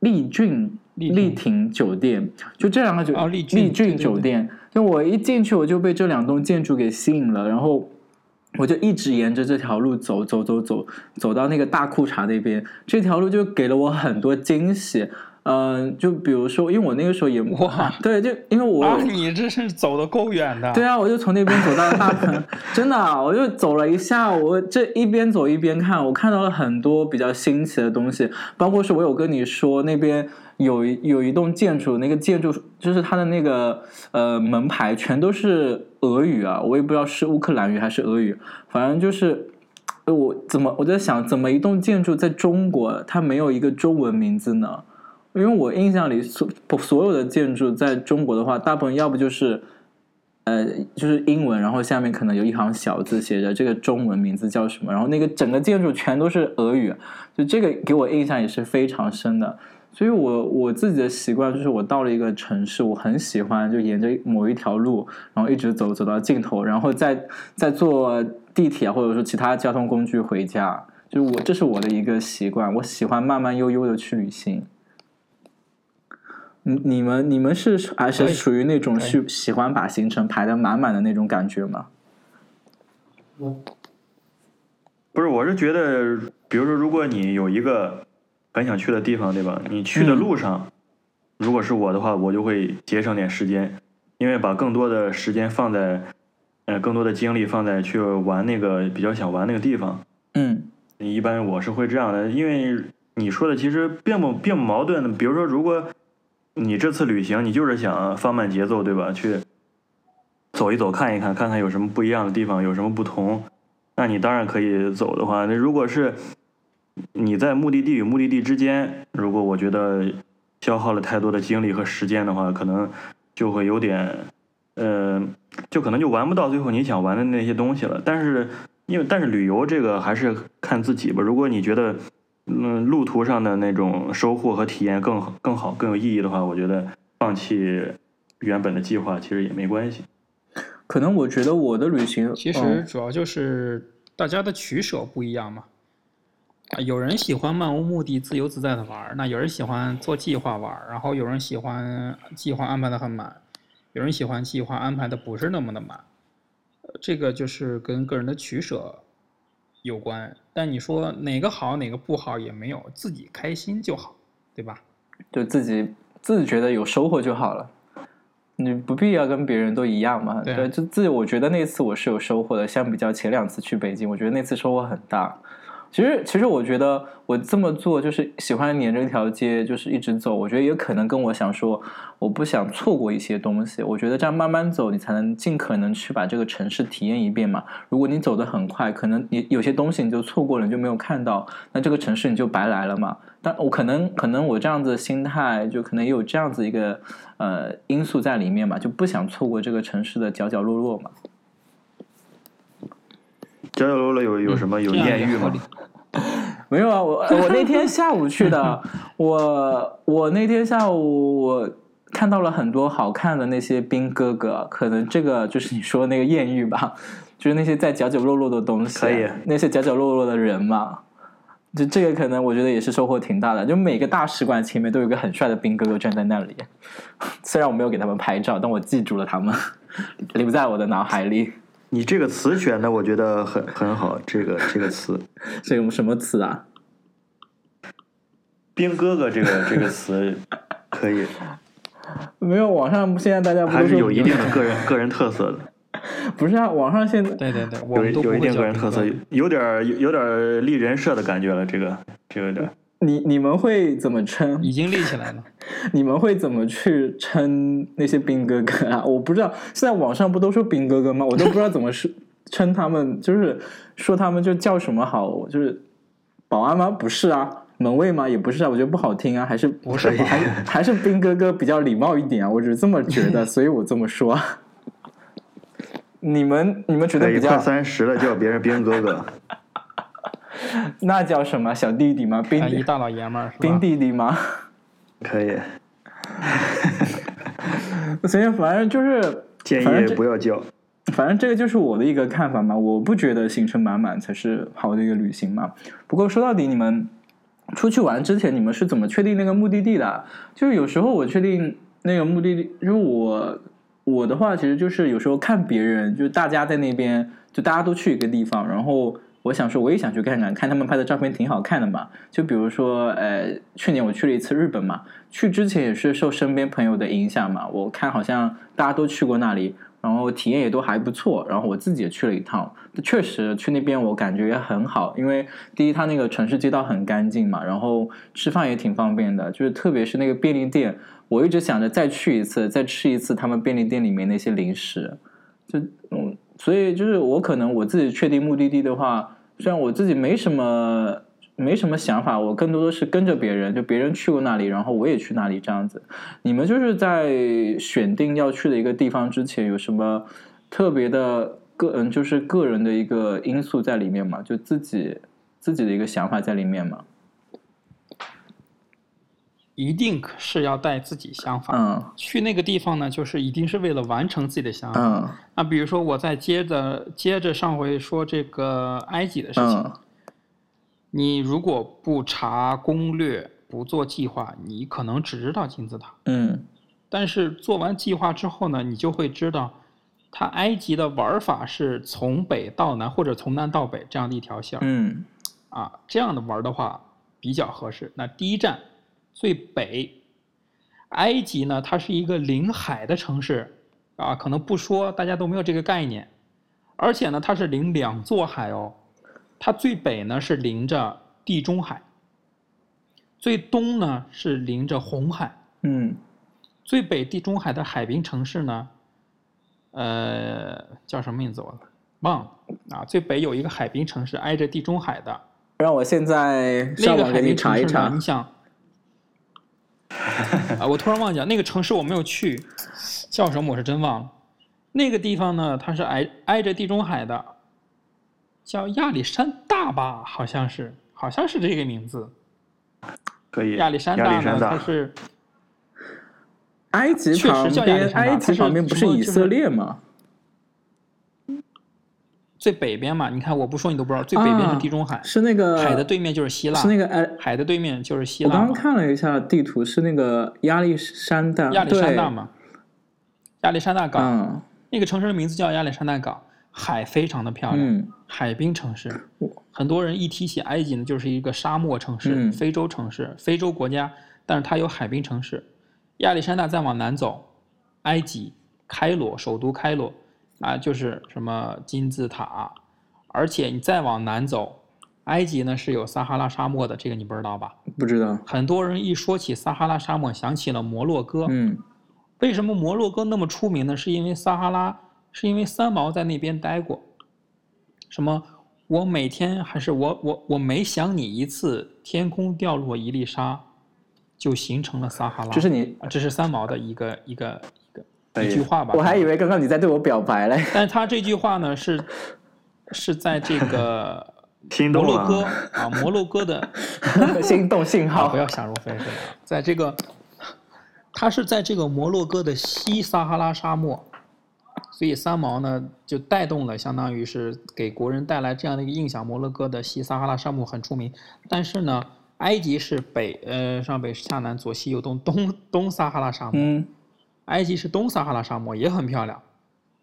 [SPEAKER 1] 丽俊
[SPEAKER 3] 丽
[SPEAKER 1] 亭酒店，就这两个酒
[SPEAKER 3] 哦丽俊
[SPEAKER 1] 丽俊
[SPEAKER 3] 对对对
[SPEAKER 1] 酒店，就我一进去我就被这两栋建筑给吸引了，然后。我就一直沿着这条路走走走走，走到那个大裤衩那边，这条路就给了我很多惊喜。嗯、就比如说，因为我那个时候也
[SPEAKER 3] 哇，
[SPEAKER 1] 对，就因为我、
[SPEAKER 3] 啊，你这是走的够远的。
[SPEAKER 1] 对啊，我就从那边走到了大坑，真的啊，我就走了一下午，我这一边走一边看，我看到了很多比较新奇的东西，包括是我有跟你说那边有一有一栋建筑，那个建筑就是它的那个呃门牌全都是俄语啊，我也不知道是乌克兰语还是俄语，反正就是。呃我怎么我在想，怎么一栋建筑在中国它没有一个中文名字呢？因为我印象里所所有的建筑在中国的话，大部分要不就是呃就是英文，然后下面可能有一行小字写着这个中文名字叫什么，然后那个整个建筑全都是俄语，就这个给我印象也是非常深的。所以我我自己的习惯就是，我到了一个城市，我很喜欢就沿着某一条路，然后一直走走到尽头，然后再再坐地铁或者说其他交通工具回家。就是我这是我的一个习惯，我喜欢慢慢悠悠的去旅行。你你们你们是还是属于那种
[SPEAKER 3] 可以
[SPEAKER 1] 去喜欢把行程排的满满的那种感觉吗？
[SPEAKER 2] 不是，我是觉得，比如说，如果你有一个很想去的地方，对吧？你去的
[SPEAKER 1] 嗯
[SPEAKER 2] 路上，如果是我的话，我就会节省点时间，因为把更多的时间放在，呃，更多的精力放在去玩那个比较想玩那个地方。
[SPEAKER 1] 嗯
[SPEAKER 2] 一般我是会这样的，因为你说的其实并不并不矛盾。比如说，如果你这次旅行你就是想放慢节奏，对吧？去走一走，看一看，看看有什么不一样的地方，有什么不同，那你当然可以走的话，那如果是你在目的地与目的地之间，如果我觉得消耗了太多的精力和时间的话，可能就会有点，呃，就可能就玩不到最后你想玩的那些东西了。但是因为但是旅游这个还是看自己吧。如果你觉得嗯路途上的那种收获和体验更好、更好、更有意义的话，我觉得放弃原本的计划，其实也没关系。
[SPEAKER 1] 可能我觉得我的旅行
[SPEAKER 3] 其实主要就是大家的取舍不一样嘛。啊，有人喜欢漫无目的、自由自在的玩，那有人喜欢做计划玩，然后有人喜欢计划安排的很满，有人喜欢计划安排的不是那么的满。呃，这个就是跟个人的取舍有关。但你说哪个好，哪个不好也没有，自己开心就好，对吧？
[SPEAKER 1] 就自己自己觉得有收获就好了，你不必要跟别人都一样嘛。
[SPEAKER 3] 对啊
[SPEAKER 1] 就自己我觉得那次我是有收获的，相比较前两次去北京，我觉得那次收获很大。其实，其实我觉得我这么做就是喜欢沿着一条街，就是一直走。我觉得也可能跟我想说，我不想错过一些东西。我觉得这样慢慢走，你才能尽可能去把这个城市体验一遍嘛。如果你走得很快，可能你有些东西你就错过了，你就没有看到，那这个城市你就白来了嘛。但我可能可能我这样子的心态，就可能也有这样子一个呃因素在里面嘛，就不想错过这个城市的角角落落嘛。
[SPEAKER 2] 角角落落有有什么有艳遇吗？
[SPEAKER 1] 没有啊，我我那天下午去的，我我那天下午我看到了很多好看的那些兵哥哥，可能这个就是你说的那个艳遇吧，就是那些在角角落落的东西，
[SPEAKER 2] 可以
[SPEAKER 1] 那些角角落落的人嘛。就这个可能我觉得也是收获挺大的，就每个大使馆前面都有一个很帅的兵哥哥站在那里，虽然我没有给他们拍照，但我记住了他们，留在我的脑海里。
[SPEAKER 2] 你这个词选的我觉得很很好，这个这个词
[SPEAKER 1] 这个什么词啊？“
[SPEAKER 2] 兵哥哥”这个这个词可以，
[SPEAKER 1] 没有，网上现在大家不
[SPEAKER 2] 还是有一定的个人个人特色的，
[SPEAKER 1] 不是啊？网上现在
[SPEAKER 3] 对对对，我
[SPEAKER 2] 有有一定个人特色，有点有有点立人设的感觉了。这个这个有点儿
[SPEAKER 1] 你你们会怎么称？
[SPEAKER 3] 已经立起来了。
[SPEAKER 1] 你们会怎么去称那些兵哥哥啊？我不知道，现在网上不都说兵哥哥吗？我都不知道怎么是 称他们，就是说他们就叫什么好？就是保安吗？不是啊，门卫吗？也不是啊，我觉得不好听啊，还是
[SPEAKER 3] 不是
[SPEAKER 1] 还是 还是兵哥哥比较礼貌一点啊，我只是这么觉得，所以我这么说。你们你们觉得比较
[SPEAKER 2] 三十了叫别人兵哥哥，
[SPEAKER 1] 那叫什么小弟弟吗？兵
[SPEAKER 3] 啊，一大老爷们儿是
[SPEAKER 1] 兵？弟弟吗？
[SPEAKER 2] 可以
[SPEAKER 1] 所以反正就是
[SPEAKER 2] 建议
[SPEAKER 1] 反正
[SPEAKER 2] 不要叫。
[SPEAKER 1] 反正这个就是我的一个看法嘛，我不觉得行程满满才是好的一个旅行嘛。不过说到底，你们出去玩之前，你们是怎么确定那个目的地的啊？就是有时候我确定那个目的地，就是我我的话，其实就是有时候看别人，就是大家在那边，就大家都去一个地方，然后我想说我也想去看看，看他们拍的照片挺好看的嘛。就比如说，呃，去年我去了一次日本嘛，去之前也是受身边朋友的影响嘛，我看好像大家都去过那里，然后体验也都还不错，然后我自己也去了一趟，确实去那边我感觉也很好，因为第一它那个城市街道很干净嘛，然后吃饭也挺方便的，就是特别是那个便利店，我一直想着再去一次，再吃一次他们便利店里面那些零食，就，所以就是我可能我自己确定目的地的话，虽然我自己没什么。没什么想法，我更多的是跟着别人，就别人去过那里，然后我也去那里这样子。你们就是在选定要去的一个地方之前，有什么特别的个嗯，就是个人的一个因素在里面吗？就自己自己的一个想法在里面吗？
[SPEAKER 3] 一定是要带自己想法。
[SPEAKER 1] 嗯
[SPEAKER 3] 去那个地方呢，就是一定是为了完成自己的想法。
[SPEAKER 1] 嗯
[SPEAKER 3] 那比如说，我再接着接着上回说这个埃及的事情，
[SPEAKER 1] 嗯
[SPEAKER 3] 你如果不查攻略、不做计划，你可能只知道金字塔。
[SPEAKER 1] 嗯
[SPEAKER 3] 但是做完计划之后呢，你就会知道，它埃及的玩法是从北到南，或者从南到北这样的一条线、
[SPEAKER 1] 嗯
[SPEAKER 3] 啊。这样的玩的话比较合适。那第一站最北，埃及呢，它是一个临海的城市啊，可能不说大家都没有这个概念，而且呢，它是临两座海哦。它最北呢是临着地中海，最东呢是临着红海。
[SPEAKER 1] 嗯
[SPEAKER 3] 最北地中海的海滨城市呢，呃，叫什么名字我忘了啊。最北有一个海滨城市挨着地中海的，
[SPEAKER 1] 让我现在
[SPEAKER 3] 那个海
[SPEAKER 1] 上网给你查一查
[SPEAKER 3] 你。想，啊，我突然忘记了那个城市我没有去，叫什么我是真忘了。那个地方呢，它是挨挨着地中海的，叫亚历山大吧，好像是，好像是这个名字。
[SPEAKER 2] 可以。
[SPEAKER 3] 亚历山大呢，
[SPEAKER 2] 大
[SPEAKER 3] 它是
[SPEAKER 1] 埃及
[SPEAKER 3] 确实
[SPEAKER 1] 旁边，
[SPEAKER 3] 叫亚历山大
[SPEAKER 1] 埃及旁边不是以色列吗？
[SPEAKER 3] 最北边嘛，你看我不说你都不知道，最北边
[SPEAKER 1] 啊
[SPEAKER 3] 是地中海，
[SPEAKER 1] 是那个
[SPEAKER 3] 海的对面就是希腊，
[SPEAKER 1] 是那个哎，
[SPEAKER 3] 海的对面就是希腊
[SPEAKER 1] 我刚刚，看了一下地图，是那个亚历山大，
[SPEAKER 3] 亚历山大，嘛，亚历山大港，
[SPEAKER 1] 嗯
[SPEAKER 3] 那个城市的名字叫亚历山大港，海非常的漂亮，
[SPEAKER 1] 嗯
[SPEAKER 3] 海滨城市。很多人一提起埃及呢，就是一个沙漠城市、
[SPEAKER 1] 嗯
[SPEAKER 3] 非洲城市、非洲国家，但是它有海滨城市。亚历山大再往南走，埃及开罗首都开罗啊，就是什么金字塔，而且你再往南走，埃及呢是有撒哈拉沙漠的，这个你不知道吧？
[SPEAKER 1] 不知道，
[SPEAKER 3] 很多人一说起撒哈拉沙漠，想起了摩洛哥。
[SPEAKER 1] 嗯
[SPEAKER 3] 为什么摩洛哥那么出名呢？是因为撒哈拉，是因为三毛在那边待过。什么？我每天还是我我我每想你一次，天空掉落一粒沙，就形成了撒哈拉。
[SPEAKER 1] 这是你，
[SPEAKER 3] 啊，这是三毛的一个一个一句话吧。
[SPEAKER 1] 我还以为刚刚你在对我表白嘞，
[SPEAKER 3] 但他这句话呢是是在这个 摩洛哥。啊，摩洛哥的
[SPEAKER 1] 心动信
[SPEAKER 3] 啊，
[SPEAKER 1] 号
[SPEAKER 3] 不，要想入非非啊，在这个，他是在这个摩洛哥的西撒哈拉沙漠，所以三毛呢就带动了，相当于是给国人带来这样的一个印象。摩洛哥的西撒哈拉沙漠很出名，但是呢，埃及是北呃上北下南左西右东东东撒哈拉沙漠，
[SPEAKER 1] 嗯
[SPEAKER 3] 埃及是东撒哈拉沙漠，也很漂亮。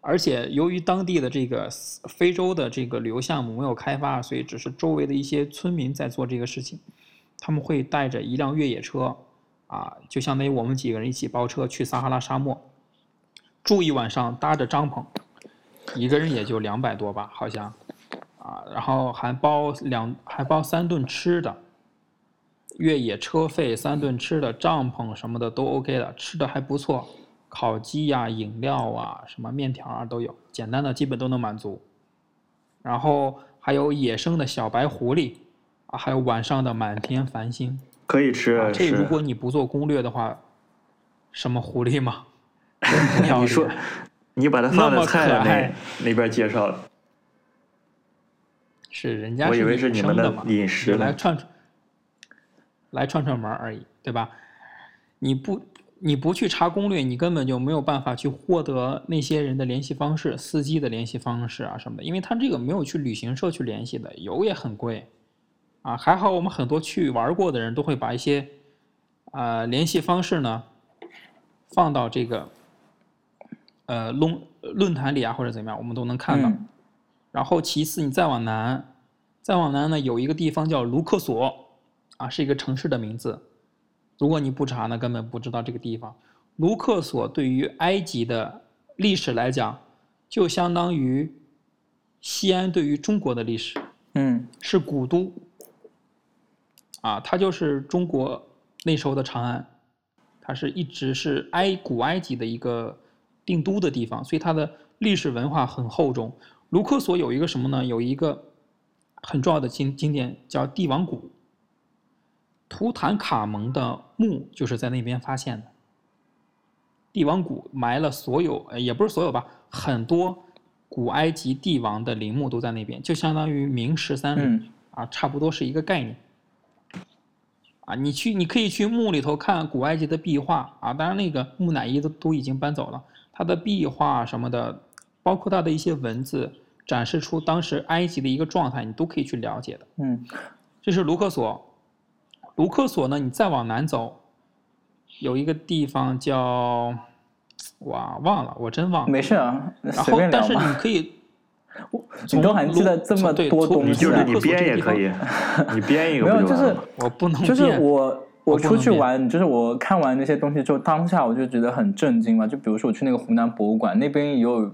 [SPEAKER 3] 而且由于当地的这个非洲的这个旅游项目没有开发，所以只是周围的一些村民在做这个事情。他们会带着一辆越野车，啊，就相当于我们几个人一起包车去撒哈拉沙漠，住一晚上，搭着帐篷，一个人也就两百多吧，好像，啊，然后还包两还包三顿吃的，越野车费、三顿吃的、帐篷什么的都 OK 的，吃的还不错，烤鸡呀、饮料啊、什么面条啊都有，简单的基本都能满足。然后还有野生的小白狐狸，啊，还有晚上的满天繁星。
[SPEAKER 2] 可以吃
[SPEAKER 3] 啊，这如。果你不做攻略的话，什么狐狸嘛？真不要
[SPEAKER 2] 你说你把它放在菜那那边介绍，
[SPEAKER 3] 是人家
[SPEAKER 2] 我以为是
[SPEAKER 3] 是
[SPEAKER 2] 你们的
[SPEAKER 3] 嘛，
[SPEAKER 2] 饮食
[SPEAKER 3] 来串串，来串串门而已，对吧？你不你不去查攻略，你根本就没有办法去获得那些人的联系方式、司机的联系方式啊什么的，因为他这个没有去旅行社去联系的，油也很贵啊。还好我们很多去玩过的人都会把一些呃联系方式呢放到这个呃论论坛里啊或者怎么样，我们都能看到。
[SPEAKER 1] 嗯
[SPEAKER 3] 然后其次你再往南，再往南呢有一个地方叫卢克索，啊是一个城市的名字。如果你不查呢，根本不知道这个地方。卢克索对于埃及的历史来讲，就相当于西安对于中国的历史，
[SPEAKER 1] 嗯
[SPEAKER 3] 是古都。啊，它就是中国那时候的长安，它是一直是埃古埃及的一个定都的地方，所以它的历史文化很厚重。卢克索有一个什么呢？有一个很重要的经经典叫帝王谷，图坦卡蒙的墓就是在那边发现的。帝王谷埋了所有，呃也不是所有吧，很多古埃及帝王的陵墓都在那边，就相当于明十三陵、
[SPEAKER 1] 嗯
[SPEAKER 3] 啊，差不多是一个概念。啊，你去，你可以去墓里头看古埃及的壁画啊，当然那个木乃伊都都已经搬走了，它的壁画什么的，包括它的一些文字，展示出当时埃及的一个状态，你都可以去了解的。
[SPEAKER 1] 嗯
[SPEAKER 3] 这是卢克索。卢克索呢，你再往南走，有一个地方叫，哇，忘了，我真忘了。
[SPEAKER 1] 没事啊，
[SPEAKER 3] 然
[SPEAKER 1] 随
[SPEAKER 3] 后，但是
[SPEAKER 1] 便聊嘛。
[SPEAKER 3] 你可以，
[SPEAKER 1] 你都还记得这么多东西
[SPEAKER 2] 你就是
[SPEAKER 1] 啊
[SPEAKER 2] 你编也可以，你编一个
[SPEAKER 1] 没有，就是？
[SPEAKER 3] 我不能
[SPEAKER 1] 就是我我出去玩，就是我看完那些东西之后，当下我就觉得很震惊嘛。就比如说我去那个湖南博物馆，那边也有，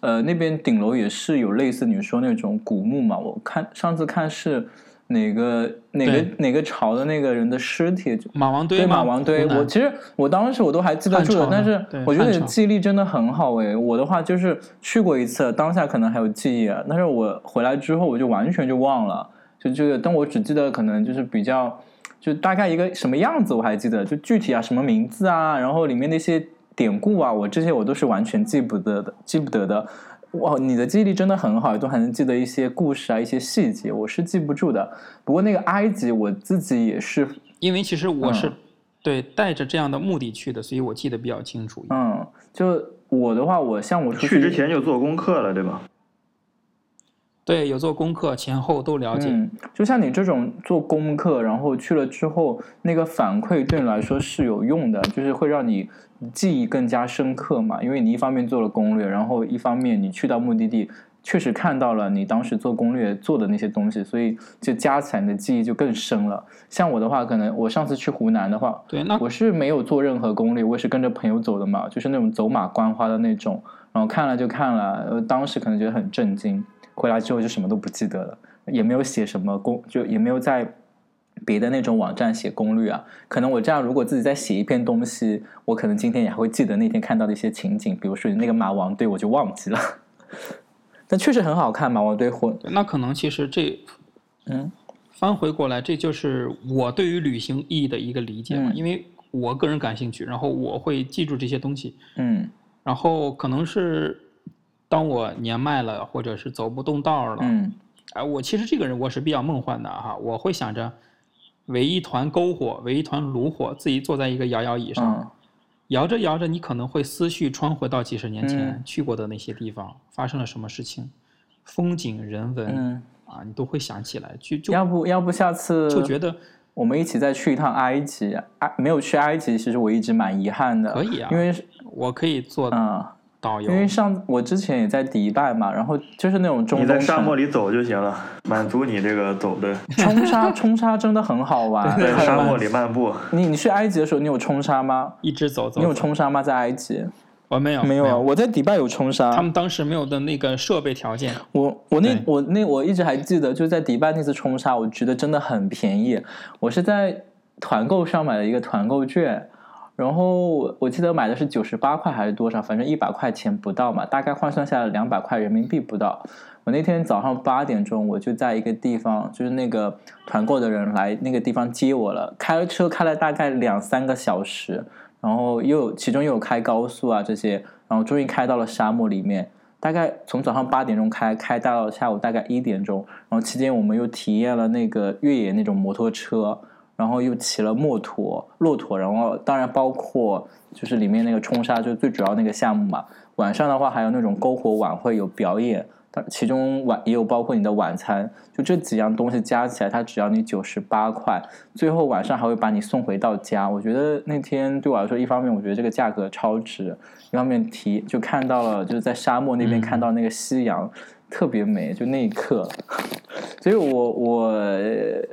[SPEAKER 1] 呃，那边顶楼也是有类似你说那种古墓嘛。我看上次看是哪个哪个哪个朝的那个人的尸体，就
[SPEAKER 3] 马王堆
[SPEAKER 1] 对？马王堆，我其实我当时我都还记得住的，但是我觉得你
[SPEAKER 3] 的
[SPEAKER 1] 记忆力真的很好诶。我的话就是去过一次，当下可能还有记忆啊，但是我回来之后我就完全就忘了，就这个，但我只记得可能就是比较，就大概一个什么样子我还记得，就具体啊什么名字啊，然后里面那些典故啊，我这些我都是完全记不得的，记不得的。哇，你的记忆力真的很好，都还能记得一些故事啊，一些细节，我是记不住的。不过那个埃及，我自己也是
[SPEAKER 3] 因为其实我是、
[SPEAKER 1] 嗯
[SPEAKER 3] 对，带着这样的目的去的，所以我记得比较清楚。
[SPEAKER 1] 嗯，就我的话，我像我出
[SPEAKER 2] 去之前就做功课了，对吧？
[SPEAKER 3] 对，有做功课，前后都了解。
[SPEAKER 1] 嗯，就像你这种做功课，然后去了之后，那个反馈对你来说是有用的，就是会让你记忆更加深刻嘛。因为你一方面做了攻略，然后一方面你去到目的地，确实看到了你当时做攻略做的那些东西，所以就加起来你的记忆就更深了。像我的话，可能我上次去湖南的话，
[SPEAKER 3] 对，那
[SPEAKER 1] 我是没有做任何攻略，我也是跟着朋友走的嘛，就是那种走马观花的那种，然后看了就看了，呃，当时可能觉得很震惊。回来之后就什么都不记得了，也没有写什么攻，就也没有在别的那种网站写攻略啊。可能我这样如果自己再写一篇东西，我可能今天也还会记得那天看到的一些情景，比如说那个马王堆，我就忘记了。但确实很好看，马王堆混。
[SPEAKER 3] 那可能其实这，
[SPEAKER 1] 嗯，
[SPEAKER 3] 翻回过来，这就是我对于旅行意义的一个理解嘛。因为我个人感兴趣，然后我会记住这些东西。
[SPEAKER 1] 嗯，
[SPEAKER 3] 然后可能是。当我年迈了，或者是走不动道了，
[SPEAKER 1] 嗯，
[SPEAKER 3] 哎，我其实这个人我是比较梦幻的哈，我会想着围一团篝火，围一团炉火，自己坐在一个摇摇椅上，摇着摇着，你可能会思绪穿回到几十年前去过的那些地方，发生了什么事情，风景人文，啊，你都会想起来。就就
[SPEAKER 1] 要不要不下次
[SPEAKER 3] 就觉得
[SPEAKER 1] 我们一起再去一趟埃及，埃没有去埃及，其实我一直蛮遗憾的。
[SPEAKER 3] 可以啊，
[SPEAKER 1] 因为
[SPEAKER 3] 我可以做
[SPEAKER 1] 嗯。
[SPEAKER 3] 导游，
[SPEAKER 1] 因为上我之前也在迪拜嘛，然后就是那种中
[SPEAKER 2] 你在沙漠里走就行了，满足你这个走的。
[SPEAKER 1] 冲沙，冲沙真的很好玩，
[SPEAKER 2] 在沙漠里漫步。
[SPEAKER 1] 你你去埃及的时候，你有冲沙吗？
[SPEAKER 3] 一直走走。
[SPEAKER 1] 你有冲沙吗？在埃及？
[SPEAKER 3] 我没有，
[SPEAKER 1] 没
[SPEAKER 3] 有啊。
[SPEAKER 1] 我在迪拜有冲沙。
[SPEAKER 3] 他们当时没有的那个设备条件。
[SPEAKER 1] 我我那我那我一直还记得，就在迪拜那次冲沙，我觉得真的很便宜。我是在团购上买了一个团购券。然后我记得买的是九十八块还是多少，反正一百块钱不到嘛，大概换算下来两百块人民币不到。我那天早上八点钟，我就在一个地方，就是那个团购的人来那个地方接我了，开车开了大概两三个小时，然后又其中又有开高速啊这些，然后终于开到了沙漠里面。大概从早上八点钟开，开到下午大概一点钟，然后期间我们又体验了那个越野那种摩托车。然后又骑了骆驼，骆驼，然后当然包括就是里面那个冲沙，就是最主要那个项目嘛。晚上的话还有那种篝火晚会有表演，但其中晚也有包括你的晚餐，就这几样东西加起来，它只要你九十八块。最后晚上还会把你送回到家。我觉得那天对我来说，一方面我觉得这个价格超值，一方面提就看到了就是在沙漠那边看到那个夕阳。特别美，就那一刻，所以我我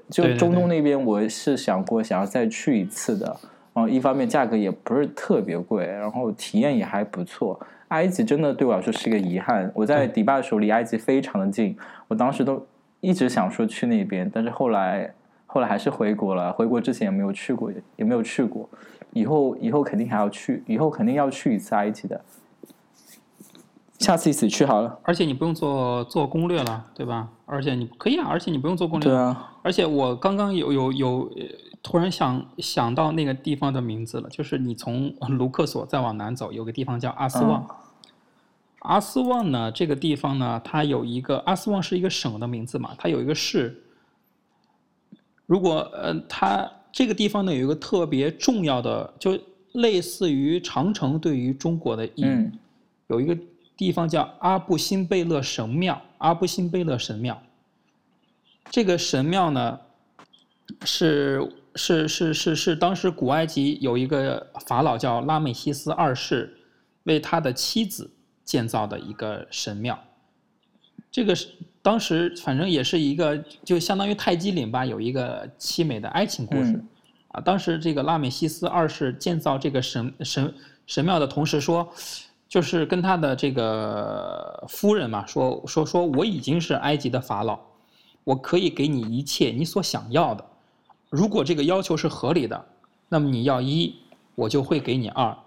[SPEAKER 1] 就中东那边我是想过想要再去一次的，然后一方面价格也不是特别贵，然后体验也还不错。埃及真的对我来说是一个遗憾，我在迪拜的时候离埃及非常的近，我当时都一直想说去那边，但是后来后来还是回国了，回国之前也没有去过，也没有去过，以后以后肯定还要去，以后肯定要去一次埃及的。下次一起去好了，
[SPEAKER 3] 而且你不用做做攻略了，对吧？而且你可以啊，而且你不用做攻略。
[SPEAKER 1] 对啊。
[SPEAKER 3] 而且我刚刚有有有突然想想到那个地方的名字了，就是你从卢克索再往南走，有个地方叫阿斯旺。阿斯旺呢，这个地方呢，它有一个阿斯旺是一个省的名字嘛，它有一个市。如果呃，它这个地方呢有一个特别重要的，就类似于长城对于中国的意义，有一个。地方叫阿布辛贝勒神庙，阿布辛贝勒神庙。这个神庙呢，是是是是是当时古埃及有一个法老叫拉美西斯二世，为他的妻子建造的一个神庙。这个是当时反正也是一个，就相当于泰姬陵吧，有一个凄美的爱情故事。啊，当时这个拉美西斯二世建造这个神神神庙的同时说。就是跟他的这个夫人嘛说说说，我已经是埃及的法老，我可以给你一切你所想要的。如果这个要求是合理的，那么你要一，我就会给你二；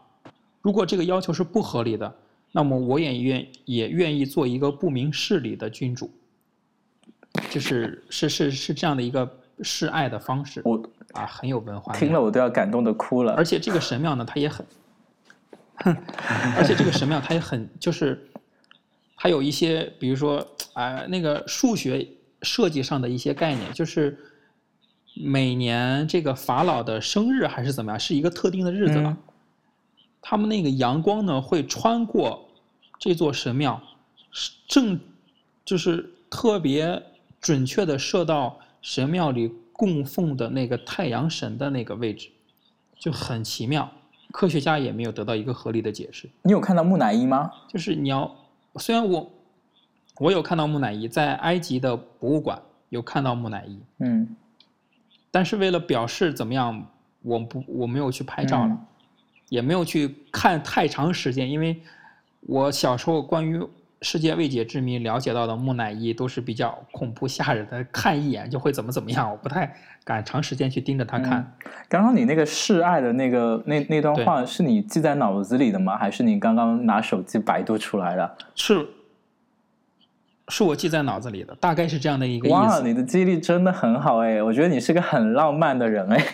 [SPEAKER 3] 如果这个要求是不合理的，那么我也愿也愿意做一个不明事理的君主。就是是是是这样的一个示爱的方式。
[SPEAKER 1] 我
[SPEAKER 3] 啊，很有文化。
[SPEAKER 1] 听了我都要感动的哭了。
[SPEAKER 3] 而且这个神庙呢，它也很。而且这个神庙它也很，就是还有一些，比如说，啊，那个数学设计上的一些概念，就是每年这个法老的生日还是怎么样，是一个特定的日子吧。
[SPEAKER 1] 嗯
[SPEAKER 3] 他们那个阳光呢，会穿过这座神庙，正就是特别准确的射到神庙里供奉的那个太阳神的那个位置，就很奇妙。科学家也没有得到一个合理的解释。
[SPEAKER 1] 你有看到木乃伊吗？
[SPEAKER 3] 就是你要，虽然我我有看到木乃伊，在埃及的博物馆有看到木乃伊，
[SPEAKER 1] 嗯
[SPEAKER 3] 但是为了表示怎么样，我不我没有去拍照了，
[SPEAKER 1] 嗯
[SPEAKER 3] 也没有去看太长时间，因为我小时候关于世界未解之谜了解到的木乃伊都是比较恐怖吓人的，看一眼就会怎么怎么样，我不太敢长时间去盯着它看。
[SPEAKER 1] 刚刚你那个示爱的那个那那段话是你记在脑子里的吗？还是你刚刚拿手机百度出来的？
[SPEAKER 3] 是，是我记在脑子里的，大概是这样的一个意思哇，
[SPEAKER 1] 你的记忆力真的很好哎！我觉得你是个很浪漫的人哎。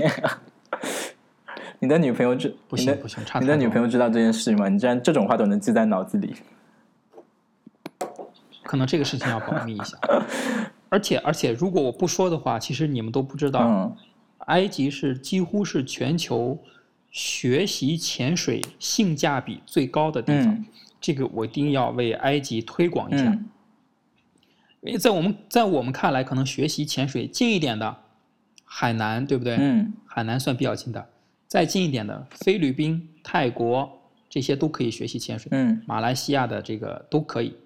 [SPEAKER 1] 你的女朋友知
[SPEAKER 3] 不行不行，差
[SPEAKER 1] 你的女朋友知道这件事吗？你竟然这种话都能记在脑子里。
[SPEAKER 3] 可能这个事情要保密一下。而且而且，如果我不说的话，其实你们都不知道，
[SPEAKER 1] 嗯
[SPEAKER 3] 埃及是几乎是全球学习潜水性价比最高的地方。
[SPEAKER 1] 嗯
[SPEAKER 3] 这个我一定要为埃及推广一下，
[SPEAKER 1] 嗯
[SPEAKER 3] 因为在我们在我们看来，可能学习潜水近一点的海南，对不对？
[SPEAKER 1] 嗯
[SPEAKER 3] 海南算比较近的，再近一点的菲律宾、泰国这些都可以学习潜水。
[SPEAKER 1] 嗯
[SPEAKER 3] 马来西亚的这个都可以。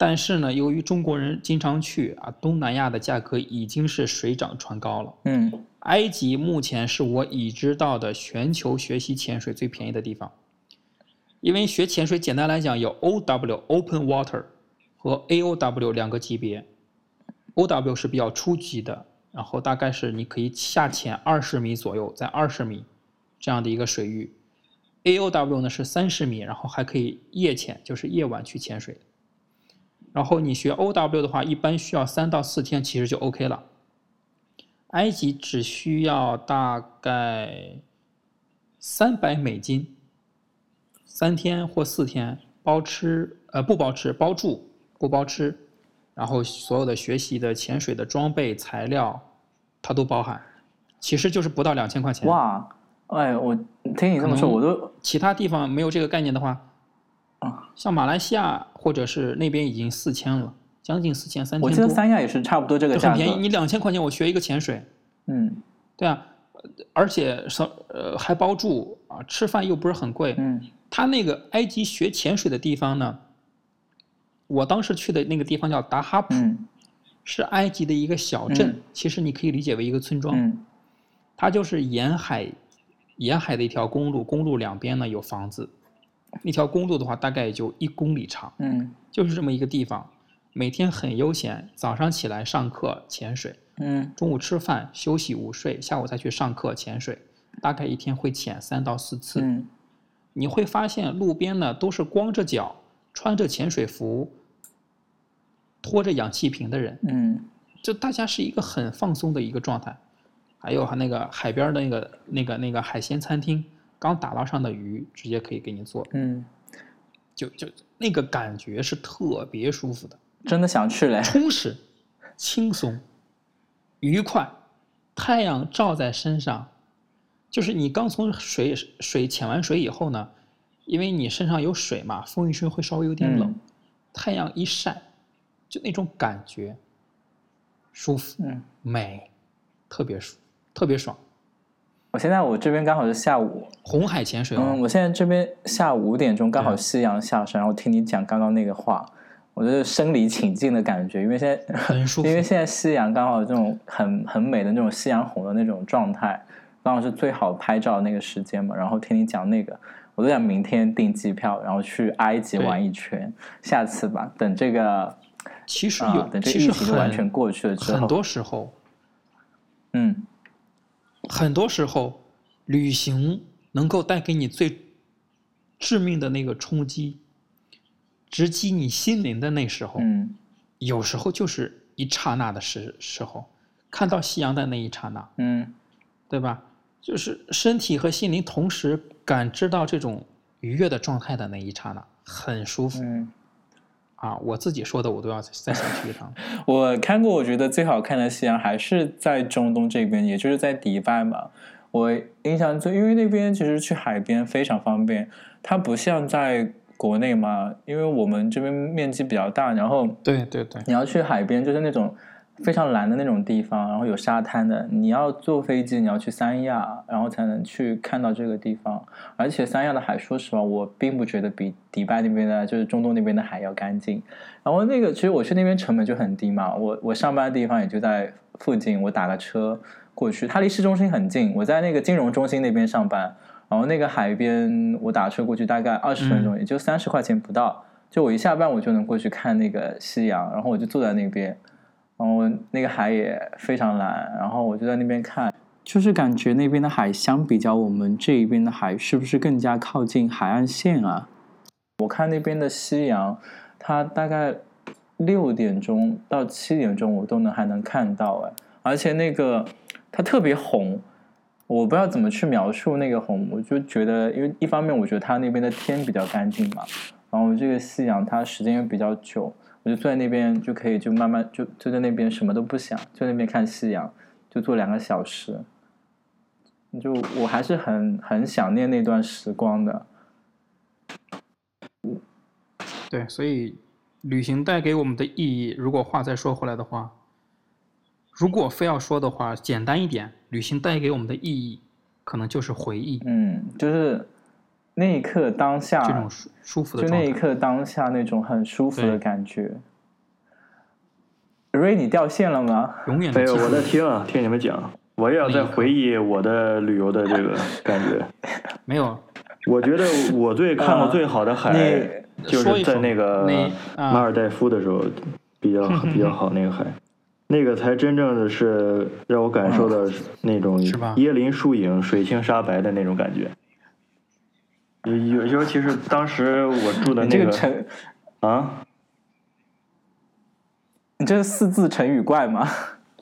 [SPEAKER 3] 但是呢，由于中国人经常去啊，东南亚的价格已经是水涨船高了。
[SPEAKER 1] 嗯
[SPEAKER 3] 埃及目前是我已知道的全球学习潜水最便宜的地方，因为学潜水简单来讲有 OW Open Water 和 AOW 两个级别，OW 是比较初级的，然后大概是你可以下潜二十米左右，在二十米这样的一个水域，AOW 呢是三十米，然后还可以夜潜，就是夜晚去潜水。然后你学 OW 的话，一般需要三到四天，其实就 OK 了。埃及只需要大概三百美金，三天或四天，包吃呃不包吃，包住不包吃，然后所有的学习的潜水的装备材料，它都包含，其实就是不到两千块钱。
[SPEAKER 1] 哇，哎，我听你这么说，我都
[SPEAKER 3] 其他地方没有这个概念的话，
[SPEAKER 1] 啊，
[SPEAKER 3] 像马来西亚或者是那边已经四千了，将近四千三千
[SPEAKER 1] 我记得，三亚也是差不多这个价格
[SPEAKER 3] 很便宜。。你两千块钱我学一个潜水，
[SPEAKER 1] 嗯
[SPEAKER 3] 对啊，呃而且是呃还包住啊，吃饭又不是很贵。
[SPEAKER 1] 嗯
[SPEAKER 3] 他那个埃及学潜水的地方呢，我当时去的那个地方叫达哈普，
[SPEAKER 1] 嗯
[SPEAKER 3] 是埃及的一个小镇，
[SPEAKER 1] 嗯
[SPEAKER 3] 其实你可以理解为一个村庄。
[SPEAKER 1] 嗯
[SPEAKER 3] 它就是沿海，沿海的一条公路，公路两边呢有房子，那条公路的话大概也就一公里长，
[SPEAKER 1] 嗯
[SPEAKER 3] 就是这么一个地方，每天很悠闲，早上起来上课潜水，
[SPEAKER 1] 嗯
[SPEAKER 3] 中午吃饭休息午睡，下午再去上课潜水，大概一天会潜三到四次。
[SPEAKER 1] 嗯
[SPEAKER 3] 你会发现路边呢都是光着脚、穿着潜水服、拖着氧气瓶的人，
[SPEAKER 1] 嗯
[SPEAKER 3] 就大家是一个很放松的一个状态。还有那个海边的那个那个那个海鲜餐厅，刚打捞上的鱼直接可以给你做，
[SPEAKER 1] 嗯，
[SPEAKER 3] 就就那个感觉是特别舒服的，
[SPEAKER 1] 真的想去嘞。
[SPEAKER 3] 充实、轻松、愉快，太阳照在身上，就是你刚从水水潜完水以后呢，因为你身上有水嘛，风一吹会稍微有点冷，
[SPEAKER 1] 嗯
[SPEAKER 3] 太阳一晒，就那种感觉，舒服、
[SPEAKER 1] 嗯，
[SPEAKER 3] 美，特别舒，特别爽。
[SPEAKER 1] 我现在我这边刚好是下午，
[SPEAKER 3] 红海潜水哦，
[SPEAKER 1] 嗯，我现在这边下午五点钟刚好夕阳下山，然后听你讲刚刚那个话，我觉得身临其境的感觉，因为现在
[SPEAKER 3] 很舒服。
[SPEAKER 1] 因为现在夕阳刚好这种很很美的那种夕阳红的那种状态，刚好是最好拍照的那个时间嘛。然后听你讲那个，我都想明天订机票，然后去埃及玩一圈。下次吧，等这个
[SPEAKER 3] 其实有，
[SPEAKER 1] 啊，等这
[SPEAKER 3] 其实
[SPEAKER 1] 疫情都完全过去了之后，
[SPEAKER 3] 很多时候，
[SPEAKER 1] 嗯
[SPEAKER 3] 很多时候，旅行能够带给你最致命的那个冲击，直击你心灵的那时候，
[SPEAKER 1] 嗯
[SPEAKER 3] 有时候就是一刹那的时时候，看到夕阳的那一刹那，
[SPEAKER 1] 嗯
[SPEAKER 3] 对吧？就是身体和心灵同时感知到这种愉悦的状态的那一刹那，很舒服。
[SPEAKER 1] 嗯，
[SPEAKER 3] 啊，我自己说的我都要再想去一趟。
[SPEAKER 1] 我看过，我觉得最好看的夕阳还是在中东这边，也就是在迪拜嘛。我印象最，因为那边其实去海边非常方便，它不像在国内嘛，因为我们这边面积比较大，然后
[SPEAKER 3] 对对对，
[SPEAKER 1] 你要去海边就是那种非常蓝的那种地方，然后有沙滩的，你要坐飞机，你要去三亚，然后才能去看到这个地方。而且三亚的海，说实话，我并不觉得比迪拜那边的，就是中东那边的海要干净。然后那个，其实我去那边成本就很低嘛，我我上班的地方也就在附近，我打个车过去，它离市中心很近。我在那个金融中心那边上班，然后那个海边我打车过去大概二十分钟，也就三十块钱不到。就我一下班我就能过去看那个夕阳，然后我就坐在那边，然后那个海也非常蓝，然后我就在那边看，就是感觉那边的海相比较我们这一边的海，是不是更加靠近海岸线啊？我看那边的夕阳，它大概六点钟到七点钟我都能还能看到哎，而且那个它特别红，我不知道怎么去描述那个红，我就觉得，因为一方面我觉得它那边的天比较干净嘛，然后这个夕阳它时间又比较久，我就坐在那边就可以就慢慢就就在那边什么都不想，就那边看夕阳，就坐两个小时，就我还是很很想念那段时光的。
[SPEAKER 3] 对，所以旅行带给我们的意义，如果话再说回来的话，如果非要说的话，简单一点，旅行带给我们的意义，可能就是回忆，
[SPEAKER 1] 嗯，就是那一刻当下
[SPEAKER 3] 这种舒舒服的
[SPEAKER 1] 就。那一刻当下那种很舒服的感觉。瑞，你掉线了吗？
[SPEAKER 3] 永远
[SPEAKER 2] 没有，我在。听啊，听你们讲，我也要在回忆我的旅游的这个感觉。
[SPEAKER 3] 没有，
[SPEAKER 2] 我觉得我最 看过最好的海，
[SPEAKER 1] 你
[SPEAKER 2] 就是在那个马尔代夫的时候，比较 比较好那个海，那个才真正的是让我感受到那种椰林树影、水清沙白的那种感觉。尤尤尤其是当时我住的那个
[SPEAKER 1] 这个成，
[SPEAKER 2] 啊，
[SPEAKER 1] 你这是四字成语怪吗？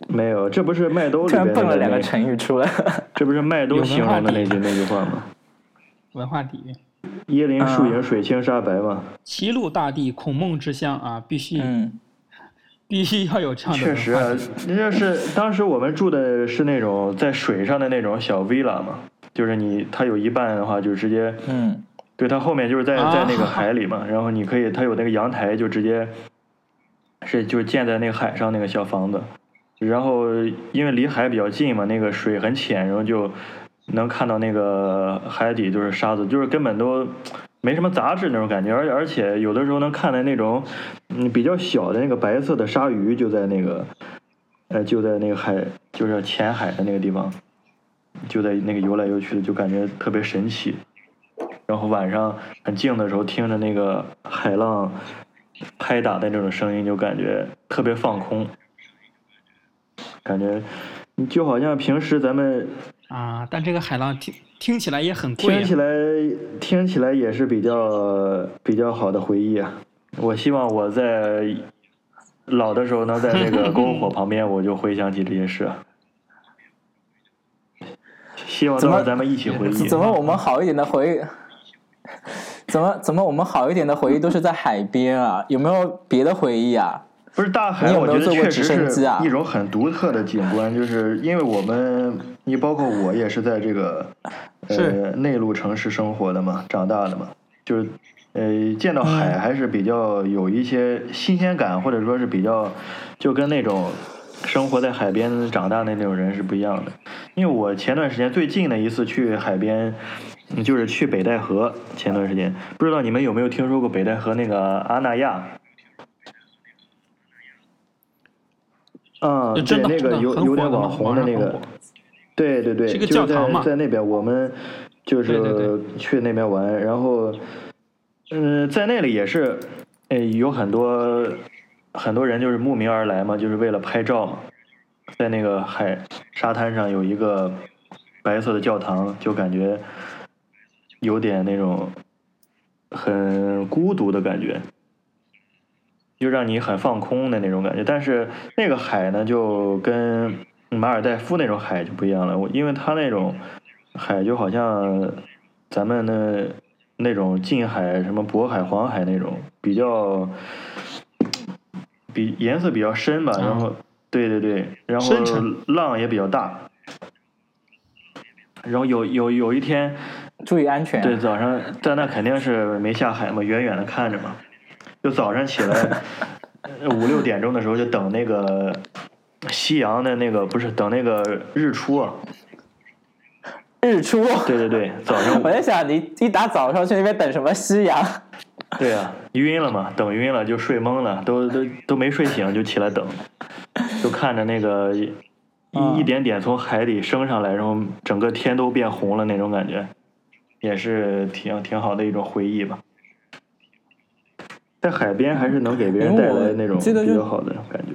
[SPEAKER 2] 没有，这不是麦兜里
[SPEAKER 1] 突然
[SPEAKER 2] 边
[SPEAKER 1] 蹦了两个成语出来。
[SPEAKER 2] 这不是麦兜形容的那句那句话吗？
[SPEAKER 3] 文化底蕴，
[SPEAKER 2] 椰林树
[SPEAKER 1] 啊
[SPEAKER 2] 影、水清沙白嘛。
[SPEAKER 3] 齐鲁大地，孔孟之乡啊，必须、
[SPEAKER 1] 嗯，
[SPEAKER 3] 必须要有这样的
[SPEAKER 2] 确实啊那就是当时我们住的是那种在水上的那种小 villa 嘛，就是你它有一半的话就直接，
[SPEAKER 1] 嗯，
[SPEAKER 2] 对，它后面就是在
[SPEAKER 3] 啊
[SPEAKER 2] 在那个 海里嘛，然后你可以它有那个阳台就直接是就是建在那个海上那个小房子，然后因为离海比较近嘛，那个水很浅，然后就能看到那个海底就是沙子，就是根本都没什么杂质那种感觉，而而且有的时候能看到那种嗯比较小的那个白色的鲨鱼就在那个呃就在那个海就是浅海的那个地方，就在那个游来游去的，就感觉特别神奇。然后晚上很静的时候，听着那个海浪拍打的那种声音，就感觉特别放空，感觉你就好像平时咱们
[SPEAKER 3] 啊，但这个海浪听听起来也很贵、啊。
[SPEAKER 2] 听起来听起来也是比较比较好的回忆啊。我希望我在老的时候能在那个篝火旁边，我就回想起这些事啊。希望
[SPEAKER 1] 怎么
[SPEAKER 2] 到时候咱们一起回忆。
[SPEAKER 1] 怎么我们好一点的回忆？怎么怎么我们好一点的回忆都是在海边啊？有没有别的回忆啊？
[SPEAKER 2] 不是大海，我觉得确实是一种很独特的景观，就是因为我们，你包括我也是在这个呃内陆城市生活的嘛，长大的嘛，就是呃见到海
[SPEAKER 1] 嗯
[SPEAKER 2] 还是比较有一些新鲜感，或者说是比较就跟那种生活在海边长大的那种人是不一样的。因为我前段时间最近的一次去海边，嗯就是去北戴河。前段时间不知道你们有没有听说过北戴河那个阿那亚？嗯，对，那个有有点网红的那个对对对，就在在那边，我们就是去那边玩，然后，嗯，在那里也是，呃，有很多很多人就是慕名而来嘛，就是为了拍照嘛，在那个海沙滩上有一个白色的教堂，就感觉有点那种很孤独的感觉。就让你很放空的那种感觉。但是那个海呢，就跟马尔代夫那种海就不一样了。因为它那种海就好像咱们的那种近海什么渤海、黄海那种比较比颜色比较深吧，然后对对对，然后浪也比较大，然后有有有一天。
[SPEAKER 1] 注意安全。
[SPEAKER 2] 对，早上在那肯定是没下海嘛，远远的看着嘛。就早上起来五六点钟的时候，就等那个夕阳的那个，不是等那个日出啊。
[SPEAKER 1] 日出。
[SPEAKER 2] 对对对，早上。
[SPEAKER 1] 我在想，你一大早上去那边等什么夕阳？
[SPEAKER 2] 对呀，晕了嘛，等晕了就睡懵了，都都都没睡醒就起来等，就看着那个一一点点从海里升上来，然后整个天都变红了那种感觉。也是挺挺好的一种回忆吧，在海边还是能给别人带来那种比较好的感觉。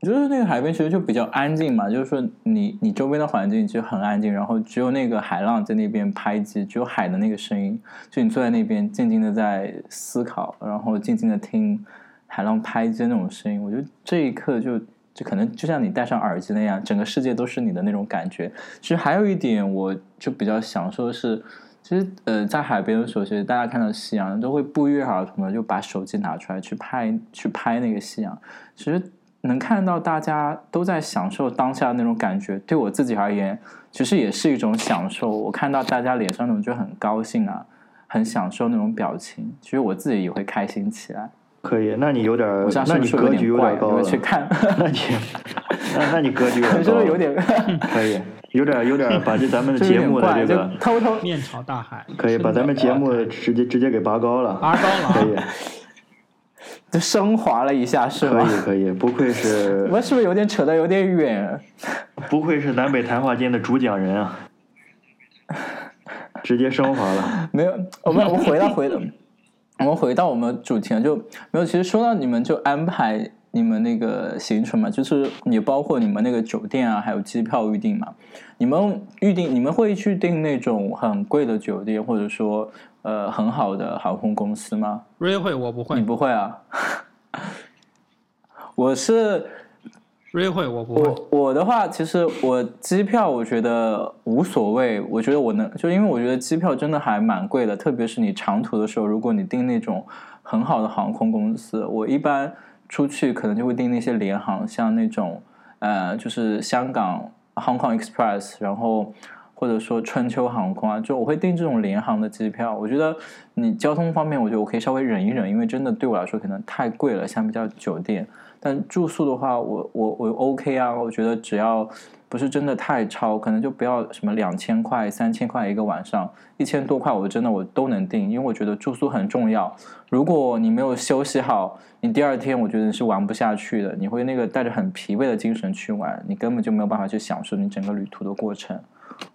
[SPEAKER 1] 就是那个海边其实就比较安静嘛，就是说你你周边的环境就很安静，然后只有那个海浪在那边拍击，只有海的那个声音，就你坐在那边静静的在思考，然后静静的听海浪拍击那种声音，我觉得这一刻就。就可能就像你戴上耳机那样，整个世界都是你的那种感觉。其实还有一点，我就比较享受的是，其实呃，在海边的时候，其实大家看到夕阳都会不约而同的就把手机拿出来去拍，去拍那个夕阳。其实能看到大家都在享受当下的那种感觉，对我自己而言，其实也是一种享受。我看到大家脸上那种就很高兴啊，很享受那种表情，其实我自己也会开心起来。
[SPEAKER 2] 可以，那你有点，那你格局有点高了。
[SPEAKER 1] 去看，
[SPEAKER 2] 那你，那那你格局有点
[SPEAKER 1] 高。有点
[SPEAKER 2] 可以，有点有点把这咱们的节目的这个
[SPEAKER 1] 偷偷
[SPEAKER 3] 面朝大海，
[SPEAKER 2] 可以把咱们节目直接直接给拔高了，
[SPEAKER 3] 拔高了，
[SPEAKER 2] 可以，
[SPEAKER 1] 就升华了一下，是
[SPEAKER 2] 吧？可以可以，不愧是。
[SPEAKER 1] 我们是不是有点扯得有点远？
[SPEAKER 2] 不愧是南北谈话间的主讲人啊！直接升华了。
[SPEAKER 1] 没有，我们我们回到回的。我们回到我们主题，就没有。其实说到你们就安排你们那个行程嘛，就是也包括你们那个酒店啊，还有机票预订嘛。你们预订，你们会去订那种很贵的酒店，或者说呃很好的航空公司吗？
[SPEAKER 3] 瑞会，我不会。
[SPEAKER 1] 你不会啊？我是。
[SPEAKER 3] 瑞会我不会。
[SPEAKER 1] 我我的话，其实我机票我觉得无所谓。我觉得我能，就因为我觉得机票真的还蛮贵的，特别是你长途的时候，如果你订那种很好的航空公司，我一般出去可能就会订那些联航，像那种呃，就是香港 Hong Kong Express，然后或者说春秋航空啊，就我会订这种联航的机票。我觉得你交通方面，我觉得我可以稍微忍一忍，因为真的对我来说可能太贵了，相比较酒店。但住宿的话，我我我 OK 啊，我觉得只要不是真的太超，可能就不要什么两千块、三千块一个晚上，一千多块，我真的我都能定，因为我觉得住宿很重要。如果你没有休息好，你第二天我觉得你是玩不下去的，你会那个带着很疲惫的精神去玩，你根本就没有办法去享受你整个旅途的过程。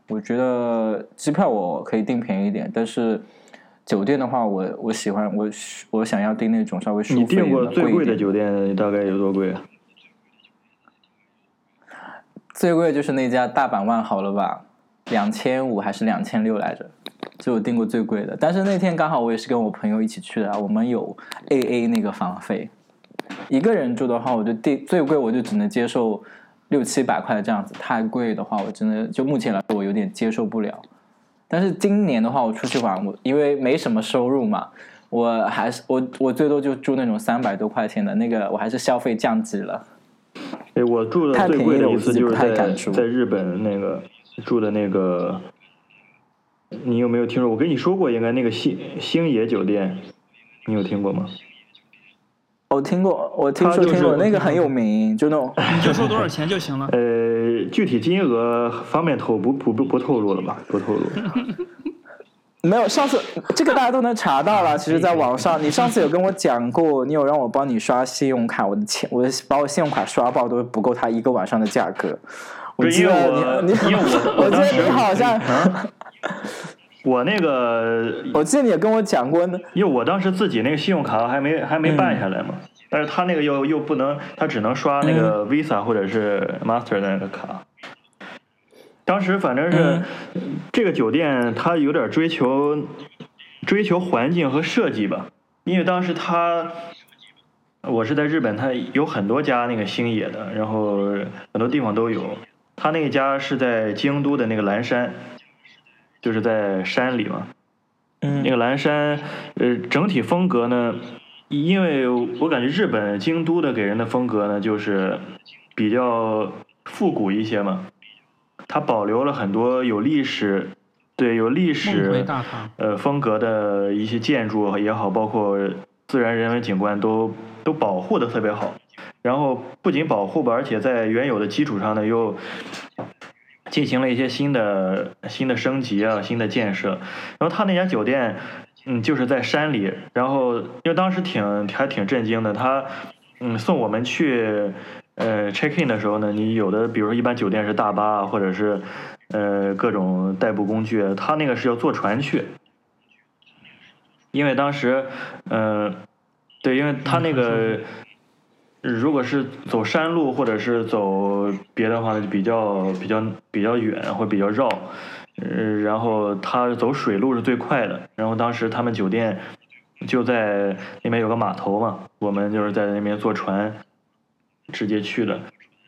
[SPEAKER 1] 我觉得机票我可以订便宜一点，但是。酒店的话，我我喜欢我我想要订那种稍微舒服一点
[SPEAKER 2] 的。你订过最贵的酒店大概有多贵啊？
[SPEAKER 1] 最贵就是那家大阪万豪了吧，两千五还是两千六来着？就我订过最贵的。但是那天刚好我也是跟我朋友一起去的啊，我们有 A A 那个房费。一个人住的话，我就订最贵，我就只能接受六七百块这样子。太贵的话，我真的就目前来说我有点接受不了。但是今年的话，我出去玩，我因为没什么收入嘛，我还是我我最多就住那种三百多块钱的那个，我还是消费降级了。
[SPEAKER 2] 哎，我住的最贵的一次就是在在日本那个住的那个，你有没有听说？我跟你说过，应该那个星星野酒店，你有听过吗？
[SPEAKER 1] 我听过，我听说听过那个很有名，就那种。
[SPEAKER 3] 你就说多少钱就行了。
[SPEAKER 2] 呃，具体金额方便透不不不不透露了吧？不透露。
[SPEAKER 1] 没有，上次这个大家都能查到了。其实，在网上，你上次有跟我讲过，你有让我帮你刷信用卡，我的钱，我把我信用卡刷爆都不够他一个晚上的价格。我记得你，你，我记得你好像。
[SPEAKER 2] 我那个，
[SPEAKER 1] 我记得你也跟我讲过呢。
[SPEAKER 2] 因为我当时自己那个信用卡还没还没办下来嘛，但是他那个又又不能，他只能刷那个 Visa 或者是 Master 的那个卡。当时反正是这个酒店，他有点追求追求环境和设计吧，因为当时他我是在日本，他有很多家那个星野的，然后很多地方都有。他那家是在京都的那个岚山。就是在山里嘛。
[SPEAKER 1] 嗯
[SPEAKER 2] 那个蓝山，呃，整体风格呢，因为我感觉日本京都的给人的风格呢，就是比较复古一些嘛，它保留了很多有历史，对，有历史呃风格的一些建筑也好，包括自然人文景观都都保护的特别好。然后不仅保护吧，而且在原有的基础上呢，又进行了一些新的新的升级啊，新的建设。然后他那家酒店，嗯，就是在山里。然后因为当时挺还挺震惊的，他嗯送我们去呃 check in 的时候呢，你有的比如说一般酒店是大巴，或者是呃各种代步工具，他那个是要坐船去。因为当时，嗯、对，因为他那个，如果是走山路或者是走别的话，就比较比较比较远或比较绕，呃，然后他走水路是最快的。然后当时他们酒店就在那边有个码头嘛，我们就是在那边坐船直接去的。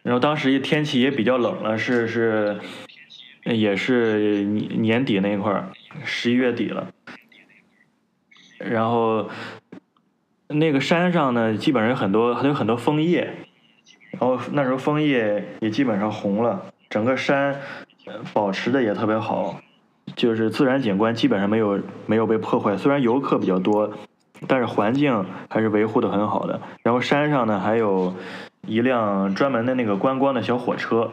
[SPEAKER 2] 然后当时天气也比较冷了，是是，也是年年底那一块儿，十一月底了。然后那个山上呢，基本上有很多还有很多枫叶，然后那时候枫叶也基本上红了，整个山保持的也特别好，就是自然景观基本上没有没有被破坏，虽然游客比较多，但是环境还是维护的很好的。然后山上呢还有一辆专门的那个观光的小火车，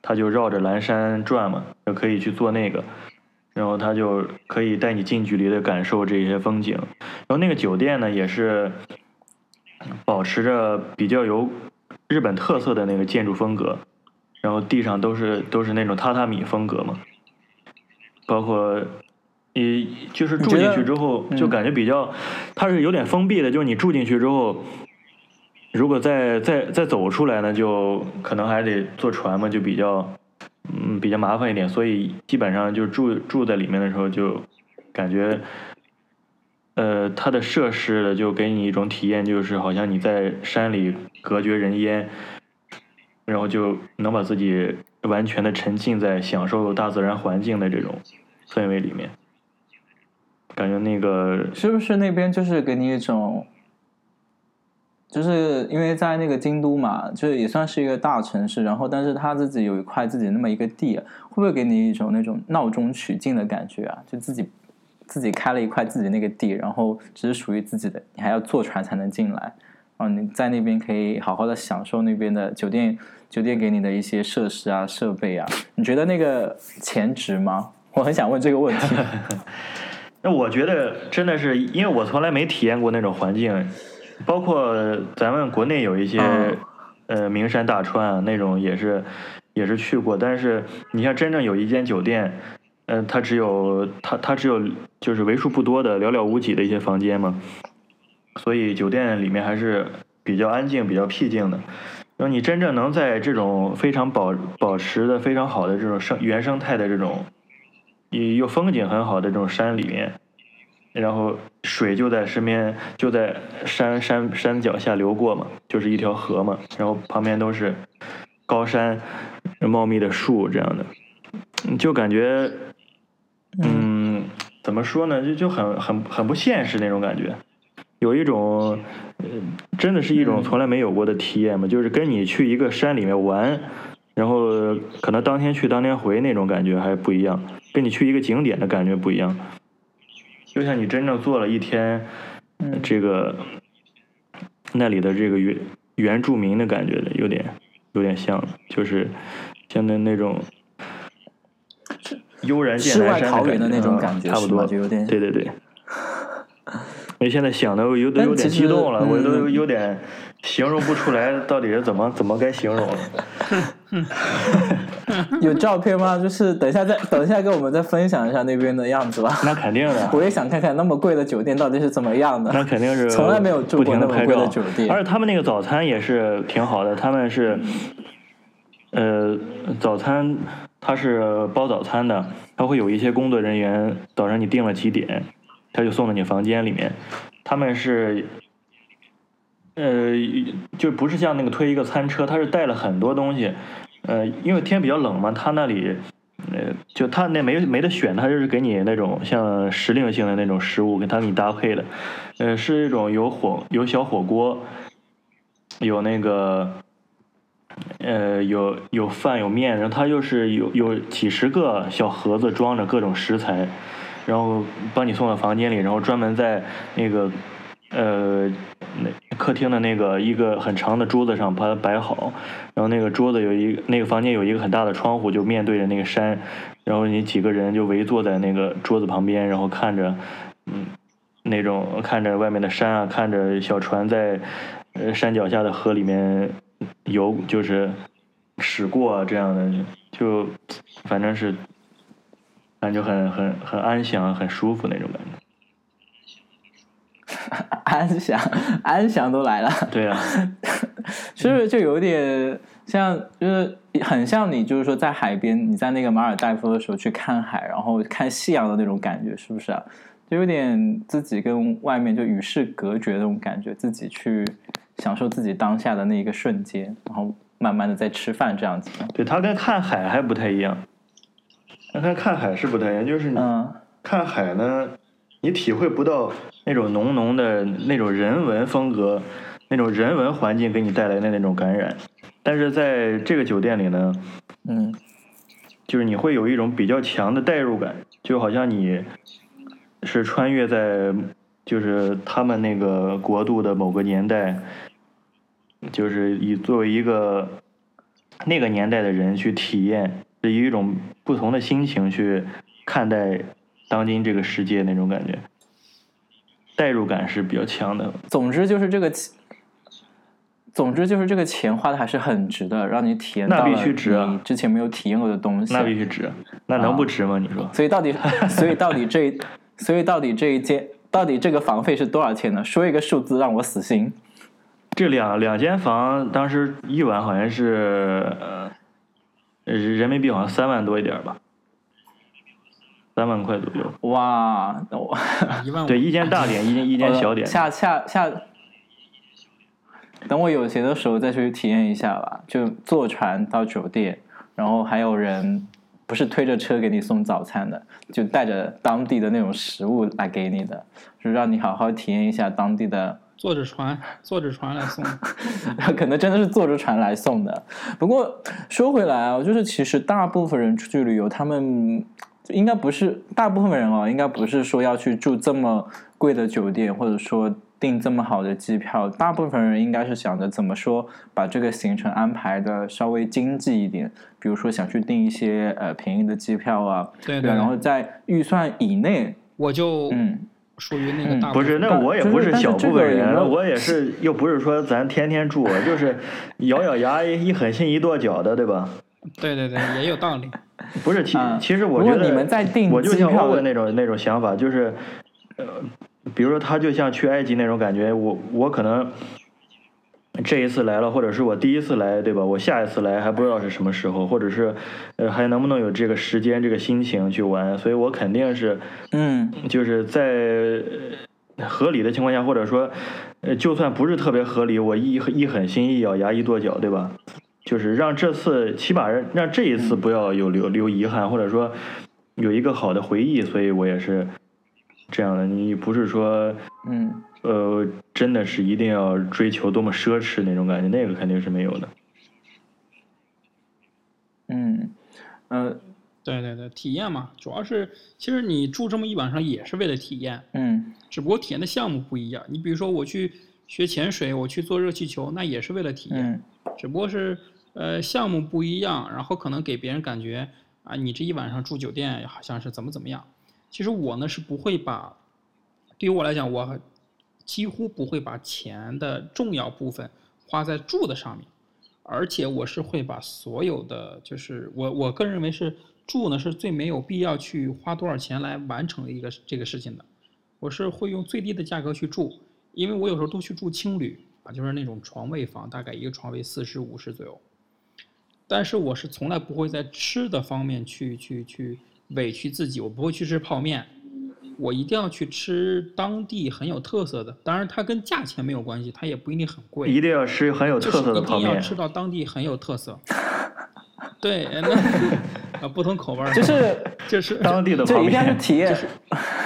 [SPEAKER 2] 它就绕着蓝山转嘛，就可以去坐那个。然后他就可以带你近距离的感受这些风景。然后那个酒店呢，也是保持着比较有日本特色的那个建筑风格，然后地上都是都是那种榻榻米风格嘛，包括。你就是住进去之后，就感觉比较，它是有点封闭的。就是你住进去之后，如果再再再走出来呢，就可能还得坐船嘛，就比较嗯，比较麻烦一点，所以基本上就住住在里面的时候，就感觉，呃，它的设施就给你一种体验，就是好像你在山里隔绝人烟，然后就能把自己完全的沉浸在享受大自然环境的这种氛围里面，感觉那个
[SPEAKER 1] 是不是那边就是给你一种，就是因为在那个京都嘛，就是也算是一个大城市，然后但是他自己有一块自己那么一个地，会不会给你一种那种闹中取静的感觉啊？就自己自己开了一块自己那个地，然后只是属于自己的，你还要坐船才能进来，然后你在那边可以好好的享受那边的酒店酒店给你的一些设施啊设备啊，你觉得那个钱值吗？我很想问这个问题。
[SPEAKER 2] 那我觉得真的是，因为我从来没体验过那种环境，包括咱们国内有一些、
[SPEAKER 1] 嗯
[SPEAKER 2] 呃名山大川啊那种也是也是去过，但是你像真正有一间酒店，呃，它只有它它只有就是为数不多的寥寥无几的一些房间嘛，所以酒店里面还是比较安静、比较僻静的。然后你真正能在这种非常保保持的非常好的这种生原生态的这种又又风景很好的这种山里面，然后水就在身边，就在山山山脚下流过嘛，就是一条河嘛，然后旁边都是高山、茂密的树这样的，嗯就感觉，嗯，怎么说呢，就就很很很不现实那种感觉，有一种，呃，真的是一种从来没有过的体验嘛，就是跟你去一个山里面玩。然后可能当天去当天回那种感觉还不一样，跟你去一个景点的感觉不一样。就像你真正做了一天，
[SPEAKER 1] 嗯
[SPEAKER 2] 这个那里的这个原原住民的感觉的，有点有点像，就是像那那种悠然见南山
[SPEAKER 1] 的那种
[SPEAKER 2] 嗯
[SPEAKER 1] 感觉
[SPEAKER 2] 差不多，
[SPEAKER 1] 就有点
[SPEAKER 2] 对对对。我 现在想的我有都有点激动了，我都
[SPEAKER 1] 嗯
[SPEAKER 2] 有点形容不出来到底是怎么怎么该形容了。
[SPEAKER 1] 有照片吗？就是等一下再等一下跟我们再分享一下那边的样子吧。
[SPEAKER 2] 那肯定的，
[SPEAKER 1] 我也想看看那么贵的酒店到底是怎么样的。
[SPEAKER 2] 那肯定是
[SPEAKER 1] 从来没有住
[SPEAKER 2] 不
[SPEAKER 1] 过那么贵
[SPEAKER 2] 停的拍照
[SPEAKER 1] 的酒店。
[SPEAKER 2] 而且他们那个早餐也是挺好的，他们是，呃，早餐他是包早餐的，他会有一些工作人员，早上你定了几点，他就送到你房间里面，他们是。呃，就不是像那个推一个餐车，他是带了很多东西，呃，因为天比较冷嘛，他那里呃，就他那没没得选，他就是给你那种像时令性的那种食物，给他给你搭配的，呃，是一种有火有小火锅，有那个，呃，有有饭有面，然后他又是有有几十个小盒子装着各种食材，然后帮你送到房间里，然后专门在那个呃那客厅的那个一个很长的桌子上把它摆好，然后那个桌子有一那个房间有一个很大的窗户，就面对着那个山，然后你几个人就围坐在那个桌子旁边，然后看着，嗯，那种看着外面的山啊，看着小船在呃山脚下的河里面游，就是驶过这样的，就反正是感觉很很很安详、很舒服那种感觉。
[SPEAKER 1] 安详，安详都来了。
[SPEAKER 2] 对啊，
[SPEAKER 1] 是不是就有点像，就是很像你，就是说在海边，你在那个马尔代夫的时候去看海，然后看夕阳的那种感觉，是不是啊？就有点自己跟外面就与世隔绝的那种感觉，自己去享受自己当下的那一个瞬间，然后慢慢的在吃饭这样子。
[SPEAKER 2] 对，它跟看海还不太一样。那看看海是不太一样，就是你
[SPEAKER 1] 嗯
[SPEAKER 2] 看海呢，你体会不到那种浓浓的那种人文风格，那种人文环境给你带来的那种感染。但是在这个酒店里呢，
[SPEAKER 1] 嗯
[SPEAKER 2] 就是你会有一种比较强的代入感，就好像你是穿越在就是他们那个国度的某个年代，就是以作为一个那个年代的人去体验，是以一种不同的心情去看待当今这个世界那种感觉，代入感是比较强的。
[SPEAKER 1] 总之就是这个钱，总之就是这个钱花的还是很值的，让你体验
[SPEAKER 2] 那必须值啊
[SPEAKER 1] 你之前没有体验过的东西。
[SPEAKER 2] 那必须值，那能不值吗？你说？
[SPEAKER 1] 所以到底，所以到底这，所以到底这一间，到底这个房费是多少钱呢？说一个数字让我死心。
[SPEAKER 2] 这两两间房当时一晚好像是呃人民币好像三万多一点儿吧，三万块左右。
[SPEAKER 1] 哇，那我
[SPEAKER 3] 一万五。
[SPEAKER 2] 对，一间大点，一间一间小点。
[SPEAKER 1] 下下下，等我有钱的时候再去体验一下吧。就坐船到酒店，然后还有人不是推着车给你送早餐的，就带着当地的那种食物来给你的，就让你好好体验一下当地的
[SPEAKER 3] 坐着船，坐着船来送。
[SPEAKER 1] 可能真的是坐着船来送的。不过说回来啊，就是其实大部分人出去旅游，他们应该不是大部分人哦，应该不是说要去住这么贵的酒店，或者说订这么好的机票。大部分人应该是想着怎么说把这个行程安排的稍微经济一点，比如说想去订一些呃便宜的机票啊，
[SPEAKER 3] 对
[SPEAKER 1] 对，然后在预算以内，
[SPEAKER 3] 我就
[SPEAKER 1] 嗯。
[SPEAKER 3] 属于那个大
[SPEAKER 2] 不是，那我也不是小部分人，我也是，又不是说咱天天住，就是咬咬牙一狠心一跺脚的，对吧？
[SPEAKER 3] 对对对，也有道理。
[SPEAKER 2] 不是，其
[SPEAKER 1] 啊
[SPEAKER 2] 其实我觉得
[SPEAKER 1] 如果你们在订
[SPEAKER 2] 我就
[SPEAKER 1] 机票
[SPEAKER 2] 像欧文那种那种想法，就是呃，比如说他就像去埃及那种感觉，我我可能这一次来了，或者是我第一次来，对吧？我下一次来还不知道是什么时候，或者是呃还能不能有这个时间、这个心情去玩，所以我肯定是
[SPEAKER 1] 嗯
[SPEAKER 2] 就是在呃合理的情况下，或者说呃就算不是特别合理，我一一狠心、一咬牙、一跺脚，对吧？就是让这次起码让让这一次不要有留留遗憾，或者说有一个好的回忆，所以我也是这样的。你不是说
[SPEAKER 1] 嗯。
[SPEAKER 2] 呃，真的是一定要追求多么奢侈那种感觉，那个肯定是没有的。
[SPEAKER 1] 嗯，呃，
[SPEAKER 3] 对对对，体验嘛，主要是其实你住这么一晚上也是为了体验，
[SPEAKER 1] 嗯
[SPEAKER 3] 只不过体验的项目不一样。你比如说我去学潜水，我去做热气球，那也是为了体验，
[SPEAKER 1] 嗯。
[SPEAKER 3] 只不过是呃项目不一样，然后可能给别人感觉啊，你这一晚上住酒店好像是怎么怎么样。其实我呢是不会把，对于我来讲，我几乎不会把钱的重要部分花在住的上面，而且我是会把所有的，就是我我个人认为是住呢是最没有必要去花多少钱来完成一个这个事情的，我是会用最低的价格去住，因为我有时候都去住青旅啊，就是那种床位房，大概一个床位四十五十左右。但是我是从来不会在吃的方面去去去委屈自己，我不会去吃泡面，我一定要去吃当地很有特色的。当然，它跟价钱没有关系，它也不一定很贵。
[SPEAKER 2] 一定要吃很有特色的泡面
[SPEAKER 3] 一定要。吃到当地很有特色。对，那 啊，不同口味儿，
[SPEAKER 1] 就是
[SPEAKER 3] 就是
[SPEAKER 2] 当地的
[SPEAKER 1] 就一定要去
[SPEAKER 2] 泡面，
[SPEAKER 1] 体验。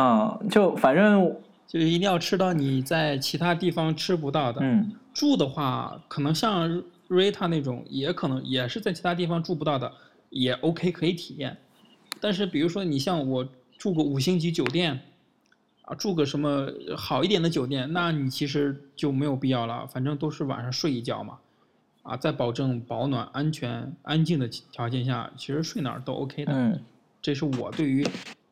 [SPEAKER 1] 嗯，就反正
[SPEAKER 3] 就是一定要吃到你在其他地方吃不到的。
[SPEAKER 1] 嗯
[SPEAKER 3] 住的话，可能像瑞塔那种，也可能也是在其他地方住不到的，也 OK 可以体验。但是比如说你像我住个五星级酒店，啊，住个什么好一点的酒店，那你其实就没有必要了，反正都是晚上睡一觉嘛，啊，在保证保暖、安全、安静的条件下，其实睡哪儿都 OK 的。
[SPEAKER 1] 嗯
[SPEAKER 3] 这是我对于，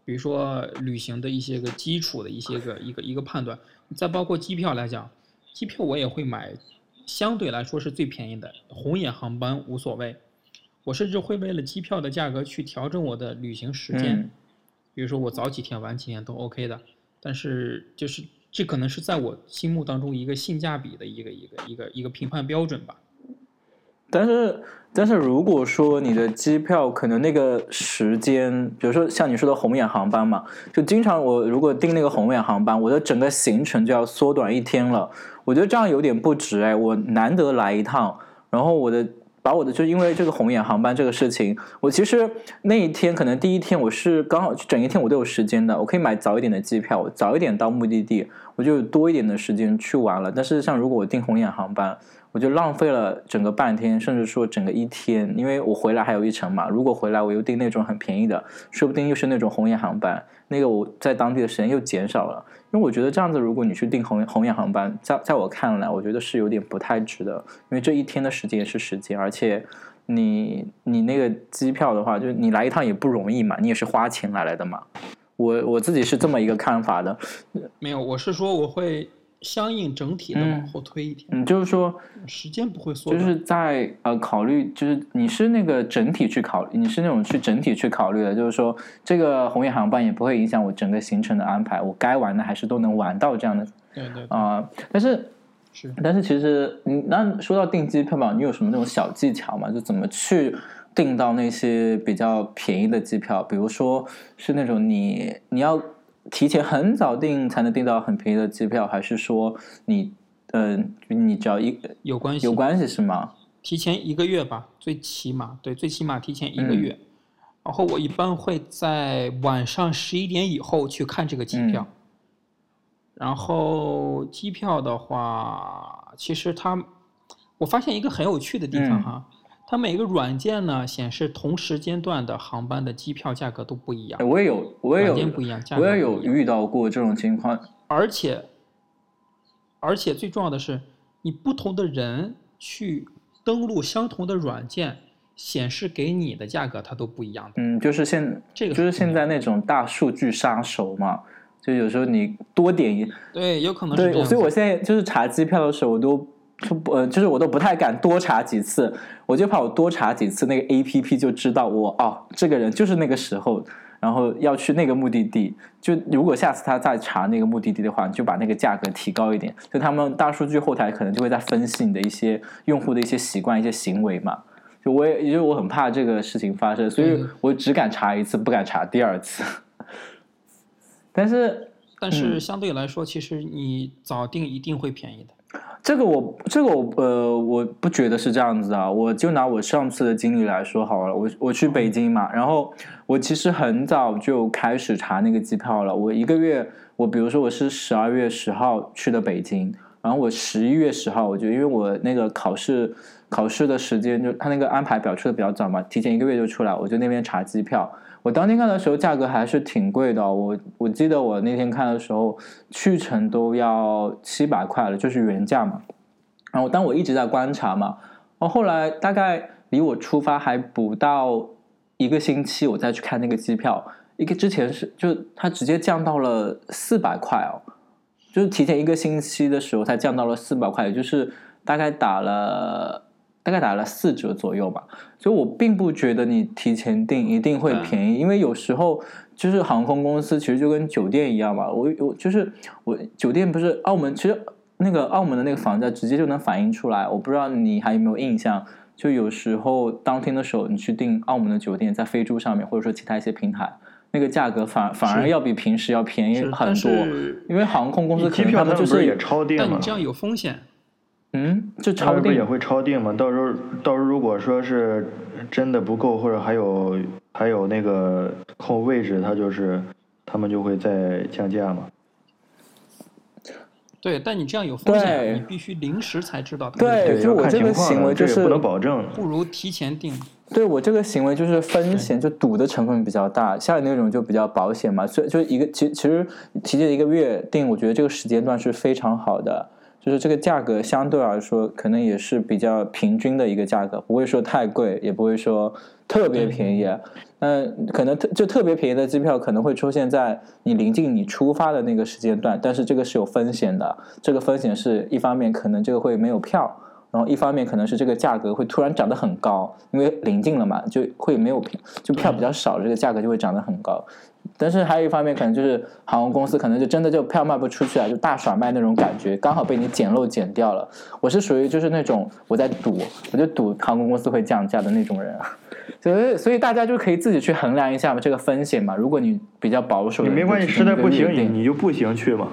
[SPEAKER 3] 比如说旅行的一些个基础的一些个一个一个判断。再包括机票来讲，机票我也会买，相对来说是最便宜的红眼航班无所谓。我甚至会为了机票的价格去调整我的旅行时间，
[SPEAKER 1] 嗯
[SPEAKER 3] 比如说我早几天晚几天都 OK 的。但是就是这可能是在我心目当中一个性价比的一个一个一个一个评判标准吧。
[SPEAKER 1] 但是，但是如果说你的机票可能那个时间，比如说像你说的红眼航班嘛，就经常我如果订那个红眼航班，我的整个行程就要缩短一天了。我觉得这样有点不值哎，我难得来一趟，然后我的把我的就因为这个红眼航班这个事情，我其实那一天可能第一天我是刚好整一天我都有时间的，我可以买早一点的机票，早一点到目的地，我就多一点的时间去玩了。但是像如果我订红眼航班，我就浪费了整个半天，甚至说整个一天，因为我回来还有一程嘛。如果回来我又订那种很便宜的，说不定又是那种红眼航班，那个我在当地的时间又减少了。因为我觉得这样子，如果你去订红红眼航班，在在我看来，我觉得是有点不太值得，因为这一天的时间是时间，而且你你那个机票的话，就你来一趟也不容易嘛，你也是花钱来了的嘛。我我自己是这么一个看法的，
[SPEAKER 3] 没有，我是说我会相应整体的往后推一点，
[SPEAKER 1] 嗯，就是说
[SPEAKER 3] 时间不会缩短。
[SPEAKER 1] 就是在呃考虑，就是你是那个整体去考虑，你是那种去整体去考虑的，就是说这个红眼航班也不会影响我整个行程的安排，我该玩的还是都能玩到这样的
[SPEAKER 3] 对对对，
[SPEAKER 1] 啊、但是
[SPEAKER 3] 是。
[SPEAKER 1] 但是其实你那说到订机票吧，你有什么那种小技巧吗？就怎么去订到那些比较便宜的机票？比如说是那种你你要提前很早订才能订到很便宜的机票，还是说你嗯、你只要一
[SPEAKER 3] 有关系，
[SPEAKER 1] 有关系是吗？
[SPEAKER 3] 提前一个月吧，最起码对，最起码提前一个
[SPEAKER 1] 嗯
[SPEAKER 3] 月。然后我一般会在晚上十一点以后去看这个机票。
[SPEAKER 1] 嗯
[SPEAKER 3] 然后机票的话，其实它，我发现一个很有趣的地方
[SPEAKER 1] 嗯
[SPEAKER 3] 哈，它每个软件呢显示同时间段的航班的机票价格都不一样
[SPEAKER 1] 哎，我也有，我也有
[SPEAKER 3] 软件不一样价，格
[SPEAKER 1] 我也有遇到过这种情况。
[SPEAKER 3] 而且，而且最重要的是，你不同的人去登录相同的软件，显示给你的价格它都不一样的。
[SPEAKER 1] 嗯，就是现
[SPEAKER 3] 这个
[SPEAKER 1] 就是现在那种大数据杀手嘛，就有时候你多点一
[SPEAKER 3] 对，有可能
[SPEAKER 1] 对，所以我现在就是查机票的时候，我都就不呃，就是我都不太敢多查几次，我就怕我多查几次，那个 A P P 就知道我哦，这个人就是那个时候，然后要去那个目的地。就如果下次他再查那个目的地的话，你就把那个价格提高一点。就他们大数据后台可能就会在分析你的一些用户的一些习惯、一些行为嘛。就我也，因为我很怕这个事情发生，所以
[SPEAKER 3] 嗯
[SPEAKER 1] 我只敢查一次，不敢查第二次。但是
[SPEAKER 3] 但是相对来说，其实你早定一定会便宜的。
[SPEAKER 1] 这个我这个我呃我不觉得是这样子啊，我就拿我上次的经历来说好了，我我去北京嘛，然后我其实很早就开始查那个机票了，我一个月我比如说我是十二月十号去的北京，然后我十一月十号我就因为我那个考试考试的时间就他那个安排表出的比较早嘛，提前一个月就出来，我就那边查机票。我当天看的时候，价格还是挺贵的、我我记得我那天看的时候，去程都要七百块了，就是原价嘛。然后，但我一直在观察嘛。然后后来大概离我出发还不到一个星期，我再去看那个机票，一个之前是就它直接降到了四百块哦，就是提前一个星期的时候它降到了四百块，也就是大概打了大概打了四折左右吧。所以我并不觉得你提前订一定会便宜，因为有时候就是航空公司其实就跟酒店一样嘛。我我就是我酒店不是澳门，其实那个澳门的那个房价直接就能反映出来。我不知道你还有没有印象，就有时候当天的时候你去订澳门的酒店，在飞猪上面或者说其他一些平台，那个价格反反而要比平时要便宜很多。因为航空公司可
[SPEAKER 2] 机票
[SPEAKER 1] 能他们就
[SPEAKER 2] 是也超定吗
[SPEAKER 3] 但你这？样有风险。
[SPEAKER 1] 嗯，就
[SPEAKER 2] 他
[SPEAKER 1] 超定。
[SPEAKER 2] 不也会超定嘛？到时候到时候如果说是真的不够，或者还有还有那个空位置，他就是他们就会再降价嘛。
[SPEAKER 3] 对，但你这样有风险，
[SPEAKER 1] 对
[SPEAKER 3] 你必须临时才知道它
[SPEAKER 1] 对
[SPEAKER 3] 是
[SPEAKER 1] 就我这个行为就是
[SPEAKER 2] 不能保证。
[SPEAKER 3] 不如提前定。
[SPEAKER 1] 对我这个行为就是风险，就赌的成分比较大，像你那种就比较保险嘛。所以就一个其其实提前一个月定，我觉得这个时间段是非常好的，就是这个价格相对来说可能也是比较平均的一个价格，不会说太贵，也不会说特别便宜。嗯，可能特就特别便宜的机票可能会出现在你临近你出发的那个时间段，但是这个是有风险的。这个风险是一方面可能这个会没有票，然后一方面可能是这个价格会突然涨得很高，因为临近了嘛，就会没有票，就票比较少，这个价格就会涨得很高。但是还有一方面可能就是航空公司可能就真的就票卖不出去啊，就大甩卖那种感觉，刚好被你捡漏捡掉了。我是属于就是那种我在赌，我就赌航空公司会降价的那种人啊。所以所以大家就可以自己去衡量一下嘛，这个风险嘛。如果你比较保守，
[SPEAKER 2] 你没关系，
[SPEAKER 1] 就
[SPEAKER 2] 实在不行你你就步行去嘛，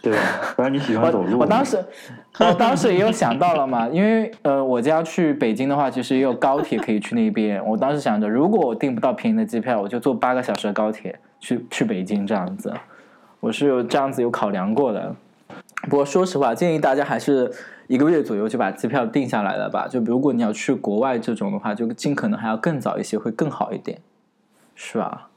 [SPEAKER 2] 对吧？反正你喜欢走路。
[SPEAKER 1] 我当时，我当时也有想到了嘛，因为呃，我家去北京的话，其实也有高铁可以去那边。我当时想着，如果我订不到便宜的机票，我就坐八个小时的高铁去去北京这样子。我是有这样子有考量过的。不过说实话，建议大家还是一个月左右就把机票定下来了吧。就如果你要去国外这种的话，就尽可能还要更早一些，会更好一点，是吧？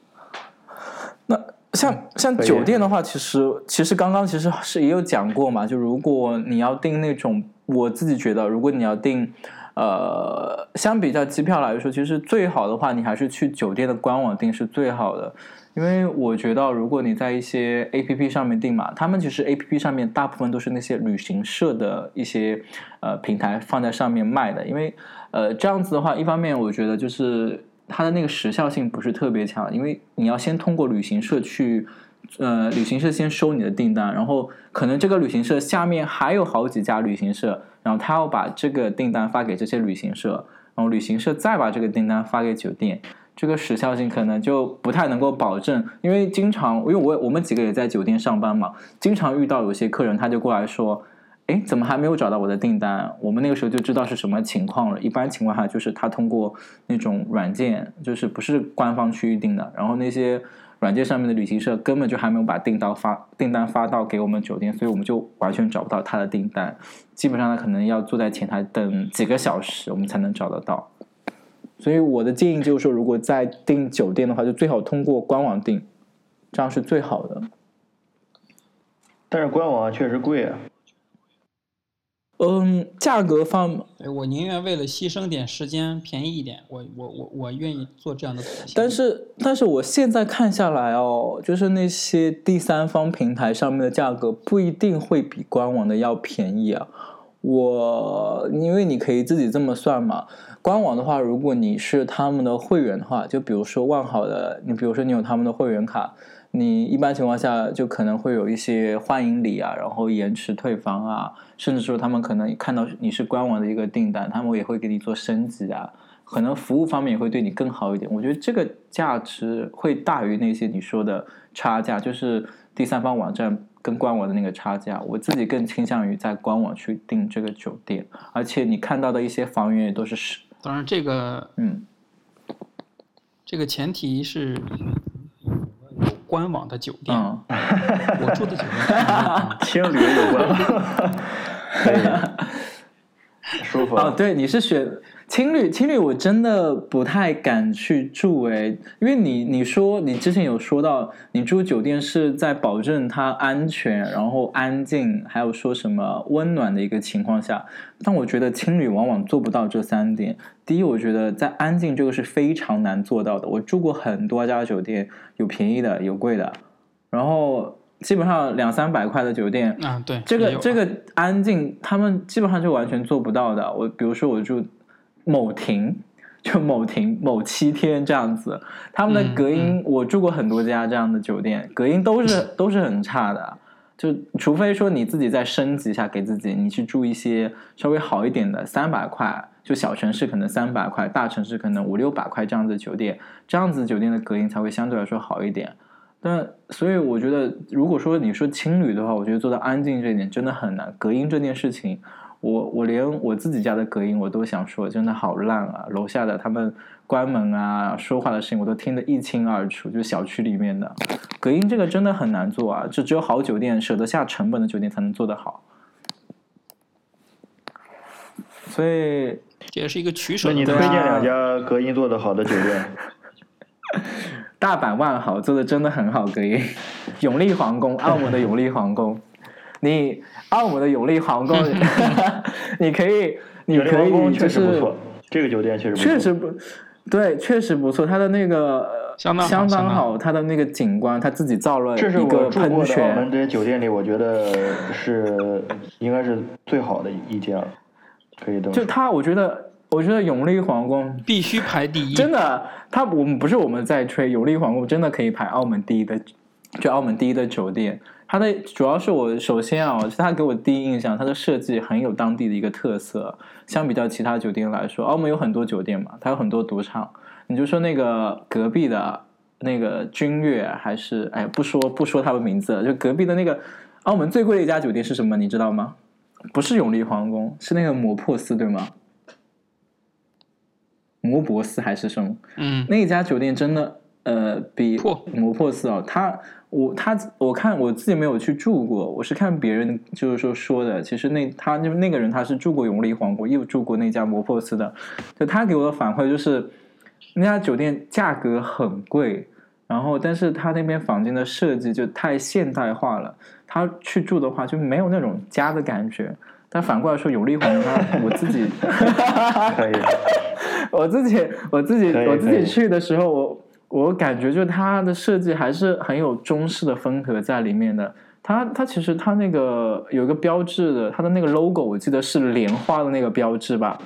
[SPEAKER 1] 那像像酒店的话，其实其实刚刚其实是也有讲过嘛，就如果你要订那种，我自己觉得，如果你要订，呃，相比较机票来说，其实最好的话，你还是去酒店的官网订是最好的。因为我觉得，如果你在一些 A P P 上面订嘛，他们其实 A P P 上面大部分都是那些旅行社的一些呃平台放在上面卖的。因为呃这样子的话，一方面我觉得就是它的那个时效性不是特别强，因为你要先通过旅行社去呃旅行社先收你的订单，然后可能这个旅行社下面还有好几家旅行社，然后他要把这个订单发给这些旅行社，然后旅行社再把这个订单发给酒店。这个时效性可能就不太能够保证，因为经常，因为我我们几个也在酒店上班嘛，经常遇到有些客人他就过来说，哎，怎么还没有找到我的订单？我们那个时候就知道是什么情况了。一般情况下就是他通过那种软件，就是不是官方去预定的，然后那些软件上面的旅行社根本就还没有把订单发订单发到给我们酒店，所以我们就完全找不到他的订单。基本上他可能要坐在前台等几个小时，我们才能找得到。所以我的建议就是说，如果在订酒店的话，就最好通过官网订，这样是最好的。
[SPEAKER 2] 但是官网确实贵啊。
[SPEAKER 1] 嗯，价格方，
[SPEAKER 3] 对我宁愿为了牺牲点时间便宜一点，我我我我愿意做这样的妥协。
[SPEAKER 1] 但是但是我现在看下来哦，就是那些第三方平台上面的价格不一定会比官网的要便宜啊。我因为你可以自己这么算嘛，官网的话，如果你是他们的会员的话，就比如说万好的，你比如说你有他们的会员卡，你一般情况下就可能会有一些欢迎礼啊，然后延迟退房啊，甚至说他们可能看到你是官网的一个订单，他们也会给你做升级啊，可能服务方面也会对你更好一点。我觉得这个价值会大于那些你说的差价，就是第三方网站跟官网的那个差价。我自己更倾向于在官网去订这个酒店，而且你看到的一些房源也都是实，
[SPEAKER 3] 当然，这个
[SPEAKER 1] 嗯，
[SPEAKER 3] 这个前提是有官网的酒店，
[SPEAKER 1] 嗯，
[SPEAKER 3] 我住的酒店 啊
[SPEAKER 2] 青旅有关吗？可以，舒服。
[SPEAKER 1] 哦，对，你是选青旅，青旅我真的不太敢去住诶，因为你你说你之前有说到，你住酒店是在保证它安全，然后安静，还有说什么温暖的一个情况下，但我觉得青旅往往做不到这三点。第一，我觉得在安静这个是非常难做到的。我住过很多家酒店，有便宜的，有贵的，然后基本上两三百块的酒店，
[SPEAKER 3] 啊，对，
[SPEAKER 1] 这个这个安静，他们基本上就完全做不到的。我比如说我住某亭，就某亭某七天这样子，他们的
[SPEAKER 3] 嗯
[SPEAKER 1] 隔音，我住过很多家这样的酒店，隔音都是 都是很差的。就除非说你自己再升级一下，给自己你去住一些稍微好一点的，三百块，就小城市可能三百块，大城市可能五六百块这样子酒店，这样子酒店的隔音才会相对来说好一点。但所以我觉得，如果说你说青旅的话，我觉得做到安静这一点真的很难。隔音这件事情，我我连我自己家的隔音我都想说，真的好烂啊！楼下的他们关门啊、说话的声音我都听得一清二楚，就小区里面的隔音这个真的很难做啊，就只有好酒店舍得下成本的酒店才能做得好。所以
[SPEAKER 3] 这也是一个取舍
[SPEAKER 2] 那你。推荐两家隔音做的好的酒店？
[SPEAKER 1] 大阪万豪做的真的很好，隔音。永利皇宫，澳门的永利皇宫，你澳门的永利皇宫，你可以，你
[SPEAKER 2] 永利
[SPEAKER 1] 可以
[SPEAKER 2] 皇宫确
[SPEAKER 1] 就是
[SPEAKER 2] 实不错，这个酒店确实不错
[SPEAKER 1] 确实不，对，确实不错。它的那个呃
[SPEAKER 3] 相当好
[SPEAKER 1] 相当
[SPEAKER 3] 好
[SPEAKER 1] 好，它的那个景观，它自己造了
[SPEAKER 2] 这是
[SPEAKER 1] 一个
[SPEAKER 2] 我住
[SPEAKER 1] 喷
[SPEAKER 2] 过的澳门
[SPEAKER 1] 泉。
[SPEAKER 2] 这些酒店里，我觉得是应该是最好的一家了，可以的。
[SPEAKER 1] 就它，我觉得，我觉得永利皇宫
[SPEAKER 3] 必须排第一。
[SPEAKER 1] 真的，它我们不是我们在吹，永利皇宫真的可以排澳门第一的，就澳门第一的酒店。它的主要是我首先啊，它给我第一印象，它的设计很有当地的一个特色。相比较其他酒店来说，澳门有很多酒店嘛，它有很多赌场。你就说那个隔壁的那个君悦，还是哎不说不说他的名字，就隔壁的那个澳门最贵的一家酒店是什么？你知道吗？不是永利皇宫，是那个摩珀斯，对吗？摩珀斯还是什么？
[SPEAKER 3] 嗯，
[SPEAKER 1] 那家酒店真的呃比
[SPEAKER 3] 破
[SPEAKER 1] 摩珀斯哦，他我他我看我自己没有去住过，我是看别人就是说说的，其实那他就那个人他是住过永利皇宫，又住过那家摩珀斯的，就他给我的反馈就是那家酒店价格很贵，然后但是他那边房间的设计就太现代化了，他去住的话就没有那种家的感觉。但反过来说，永利皇宫他我自己
[SPEAKER 2] 可以，
[SPEAKER 1] 我自己我自己我自己去的时候，我我感觉就它的设计还是很有中式的风格在里面的。它它其实它那个有一个标志的，它的那个 logo 我记得是莲花的那个标志吧，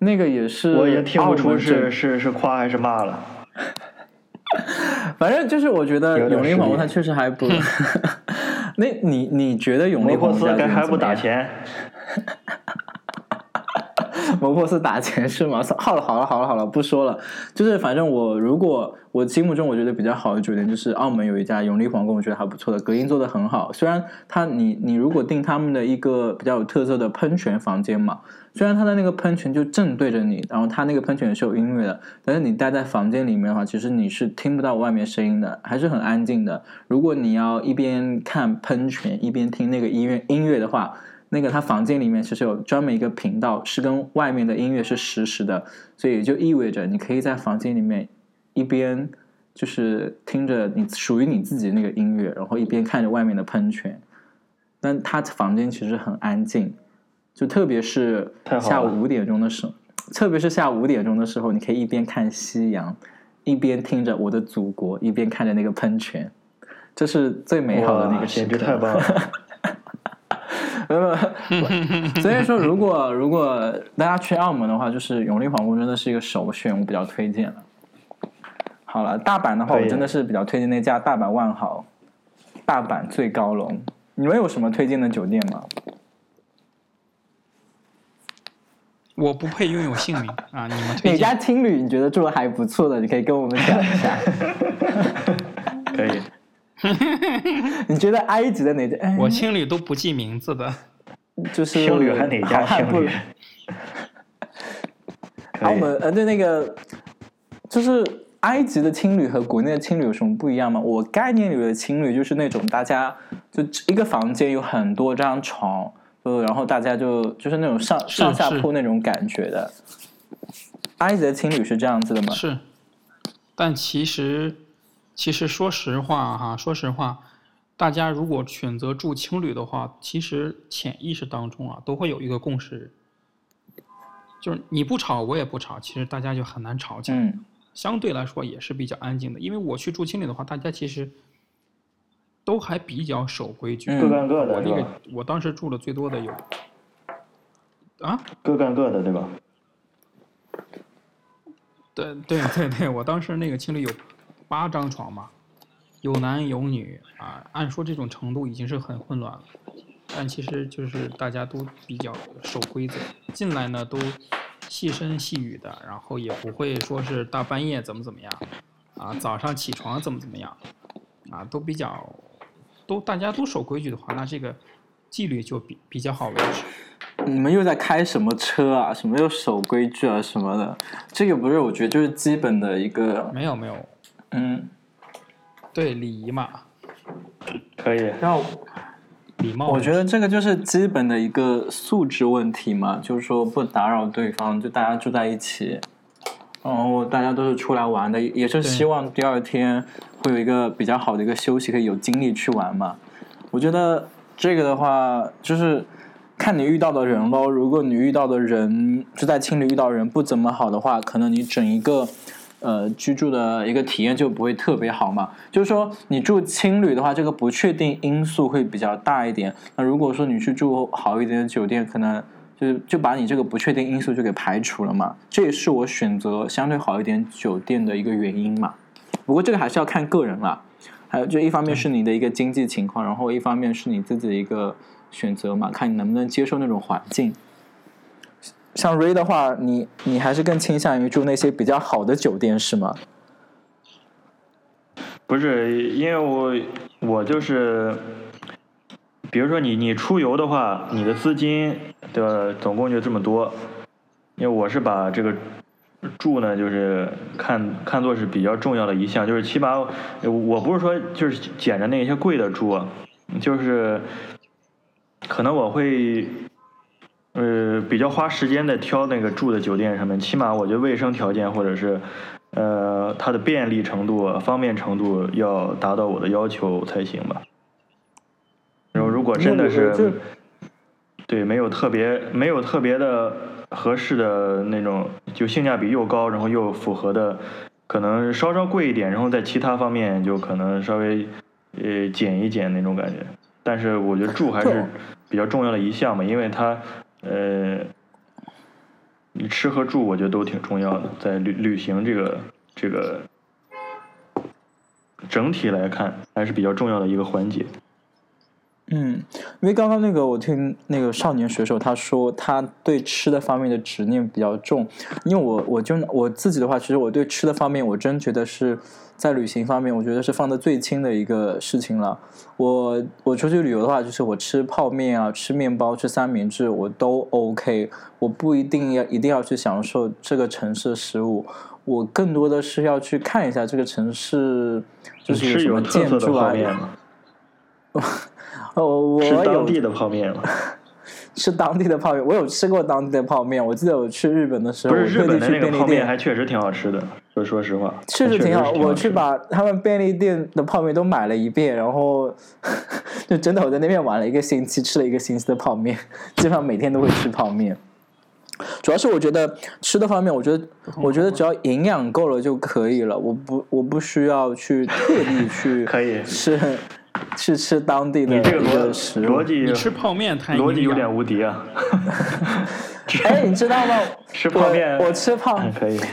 [SPEAKER 1] 那个也是
[SPEAKER 2] 我也听不出是是是夸还是骂了。
[SPEAKER 1] 反正就是我觉得永利皇宫它确实还不 那你你觉得永利
[SPEAKER 2] 摩珀斯
[SPEAKER 1] 皇宫
[SPEAKER 2] 该还不打
[SPEAKER 1] 钱？婆婆是打钱是吗？好了好了好了好了，不说了。就是反正我如果我心目中我觉得比较好的酒店，就是澳门有一家永利皇宫，我觉得还不错的，隔音做的很好。虽然它你你如果订他们的一个比较有特色的喷泉房间嘛，虽然它的那个喷泉就正对着你，然后它那个喷泉是有音乐的，但是你待在房间里面的话，其实你是听不到外面声音的，还是很安静的。如果你要一边看喷泉一边听那个音乐音乐的话，那个他房间里面其实有专门一个频道，是跟外面的音乐是实时的，所以也就意味着你可以在房间里面一边就是听着你属于你自己那个音乐，然后一边看着外面的喷泉。但他房间其实很安静，就特别是下午五点钟的时候，特别是下午五点钟的时候，你可以一边看夕阳，一边听着《我的祖国》，一边看着那个喷泉，这是最美好的那个时刻。
[SPEAKER 2] 简直太棒了！
[SPEAKER 1] 呃，所以说，如果如果大家去澳门的话，就是永利皇宫真的是一个首选，我比较推荐了。好了，大阪的话，我真的是比较推荐那家大阪万豪，大阪最高楼。你们有什么推荐的酒店吗？
[SPEAKER 3] 我不配拥有姓名啊！你们推
[SPEAKER 1] 哪家
[SPEAKER 3] 荐
[SPEAKER 1] 青旅你觉得住的还不错的，你可以跟我们讲一下。
[SPEAKER 2] 可以，
[SPEAKER 1] 你觉得埃及的哪家？哎
[SPEAKER 3] 我青旅都不记名字的。
[SPEAKER 1] 就是
[SPEAKER 2] 青旅还哪家青旅？
[SPEAKER 1] 澳门 呃，对那个就是埃及的青旅和国内的青旅有什么不一样吗？我概念里的青旅就是那种大家就一个房间有很多张床，就然后大家就就是那种上上下铺那种感觉的。埃及的青旅是这样子的吗？
[SPEAKER 3] 是，但其实，其实说实话哈，说实话，大家如果选择住青旅的话，其实潜意识当中啊，都会有一个共识，就是你不吵，我也不吵，其实大家就很难吵架。
[SPEAKER 1] 嗯
[SPEAKER 3] 相对来说也是比较安静的，因为我去住青旅的话，大家其实都还比较守规矩。
[SPEAKER 1] 嗯
[SPEAKER 2] 各干各的
[SPEAKER 3] 我那个？我当时住的最多的有啊，
[SPEAKER 2] 各干各的对吧？
[SPEAKER 3] 对对对对，我当时那个青旅有八张床嘛，有男有女啊。按说这种程度已经是很混乱了，但其实就是大家都比较守规则，进来呢都细声细语的，然后也不会说是大半夜怎么怎么样，啊，早上起床怎么怎么样，啊，都比较都大家都守规矩的话，那这个纪律就比比较好维持。
[SPEAKER 1] 你们又在开什么车啊？什么又守规矩啊什么的？这个不是，我觉得就是基本的一个，
[SPEAKER 3] 没有没有，
[SPEAKER 1] 嗯，
[SPEAKER 3] 对礼仪嘛，
[SPEAKER 2] 可以。
[SPEAKER 1] 然后
[SPEAKER 3] 礼貌。
[SPEAKER 1] 我觉得这个就是基本的一个素质问题嘛，就是说不打扰对方，就大家住在一起，然后大家都是出来玩的，也是希望第二天会有一个比较好的一个休息，可以有精力去玩嘛。我觉得这个的话，就是看你遇到的人喽。如果你遇到的人就在青旅遇到人不怎么好的话，可能你整一个呃居住的一个体验就不会特别好嘛。就是说，你住青旅的话，这个不确定因素会比较大一点。那如果说你去住好一点的酒店，可能就就把你这个不确定因素就给排除了嘛。这也是我选择相对好一点酒店的一个原因嘛。不过这个还是要看个人啦。还有，就一方面是你的一个经济情况，然后一方面是你自己的一个选择嘛，看你能不能接受那种环境。像 Ray 的话，你你还是更倾向于住那些比较好的酒店是吗？
[SPEAKER 2] 不是，因为我我就是，比如说你你出游的话，你的资金的总共就这么多，因为我是把这个住呢，就是看看作是比较重要的一项，就是起码我不是说就是捡着那些贵的住，就是可能我会。呃，比较花时间在挑那个住的酒店上面，起码我觉得卫生条件或者是，呃，它的便利程度、方便程度要达到我的要求才行吧。然后如果真的是，对，没有特别没有特别的合适的那种，就性价比又高，然后又符合的，可能稍稍贵一点，然后在其他方面就可能稍微呃减一减那种感觉。但是我觉得住还是比较重要的一项嘛，因为它。呃，你吃和住，我觉得都挺重要的，在旅旅行这个这个整体来看，还是比较重要的一个环节。
[SPEAKER 1] 嗯，因为刚刚那个我听那个少年水手他说，他对吃的方面的执念比较重。因为我我就我自己的话，其实我对吃的方面，我真觉得是在旅行方面，我觉得是放的最轻的一个事情了。我我出去旅游的话，就是我吃泡面啊，吃面包，吃三明治，我都 OK。我不一定要一定要去享受这个城市的食物，我更多的是要去看一下这个城市，就是有什么建筑啊。哦，我
[SPEAKER 2] 吃当地的泡面了。
[SPEAKER 1] 吃当地的泡面，我有吃过当地的泡面。我记得我去日本的时候，
[SPEAKER 2] 不是日本的那
[SPEAKER 1] 个
[SPEAKER 2] 泡面还确实挺好吃的。说说实话，
[SPEAKER 1] 确实挺好。
[SPEAKER 2] 挺好
[SPEAKER 1] 我去把他们便利店的泡面都买了一遍，然后就真的我在那边玩了一个星期，吃了一个星期的泡面，基本上每天都会吃泡面。主要是我觉得吃的方面，我觉得我觉得只要营养够了就可以了。我不我不需要去特地去
[SPEAKER 2] 可以
[SPEAKER 1] 吃。去吃当地的
[SPEAKER 2] 你这
[SPEAKER 1] 个食物，
[SPEAKER 2] 逻辑
[SPEAKER 3] 你吃泡面太
[SPEAKER 2] 逻辑有点无敌啊！
[SPEAKER 1] 哎，你知道吗？
[SPEAKER 2] 吃泡面，
[SPEAKER 1] 我吃泡
[SPEAKER 2] 可以。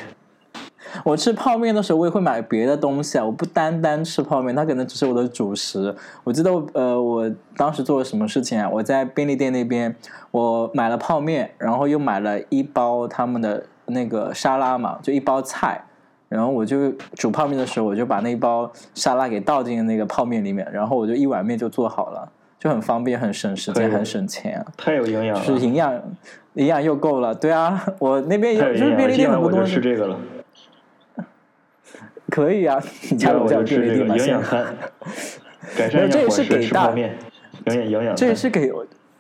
[SPEAKER 1] 我吃泡面的时候，我也会买别的东西啊，我不单单吃泡面，它可能只是我的主食。我记得呃，我当时做了什么事情啊？我在便利店那边，我买了泡面，然后又买了一包他们的那个沙拉嘛，就一包菜。然后我就煮泡面的时候，我就把那包沙拉给倒进那个泡面里面，然后我就一碗面就做好了，就很方便，很省时间，很省钱。
[SPEAKER 2] 太有营养了，
[SPEAKER 1] 是营养，营养又够了。对啊，我那边有就是便利店很多东西。
[SPEAKER 2] 吃这个了。
[SPEAKER 1] 可以啊，你家楼下便利店嘛，
[SPEAKER 2] 营养餐，改善
[SPEAKER 1] 这也是给大
[SPEAKER 2] 面，营养营养。
[SPEAKER 1] 这也是给。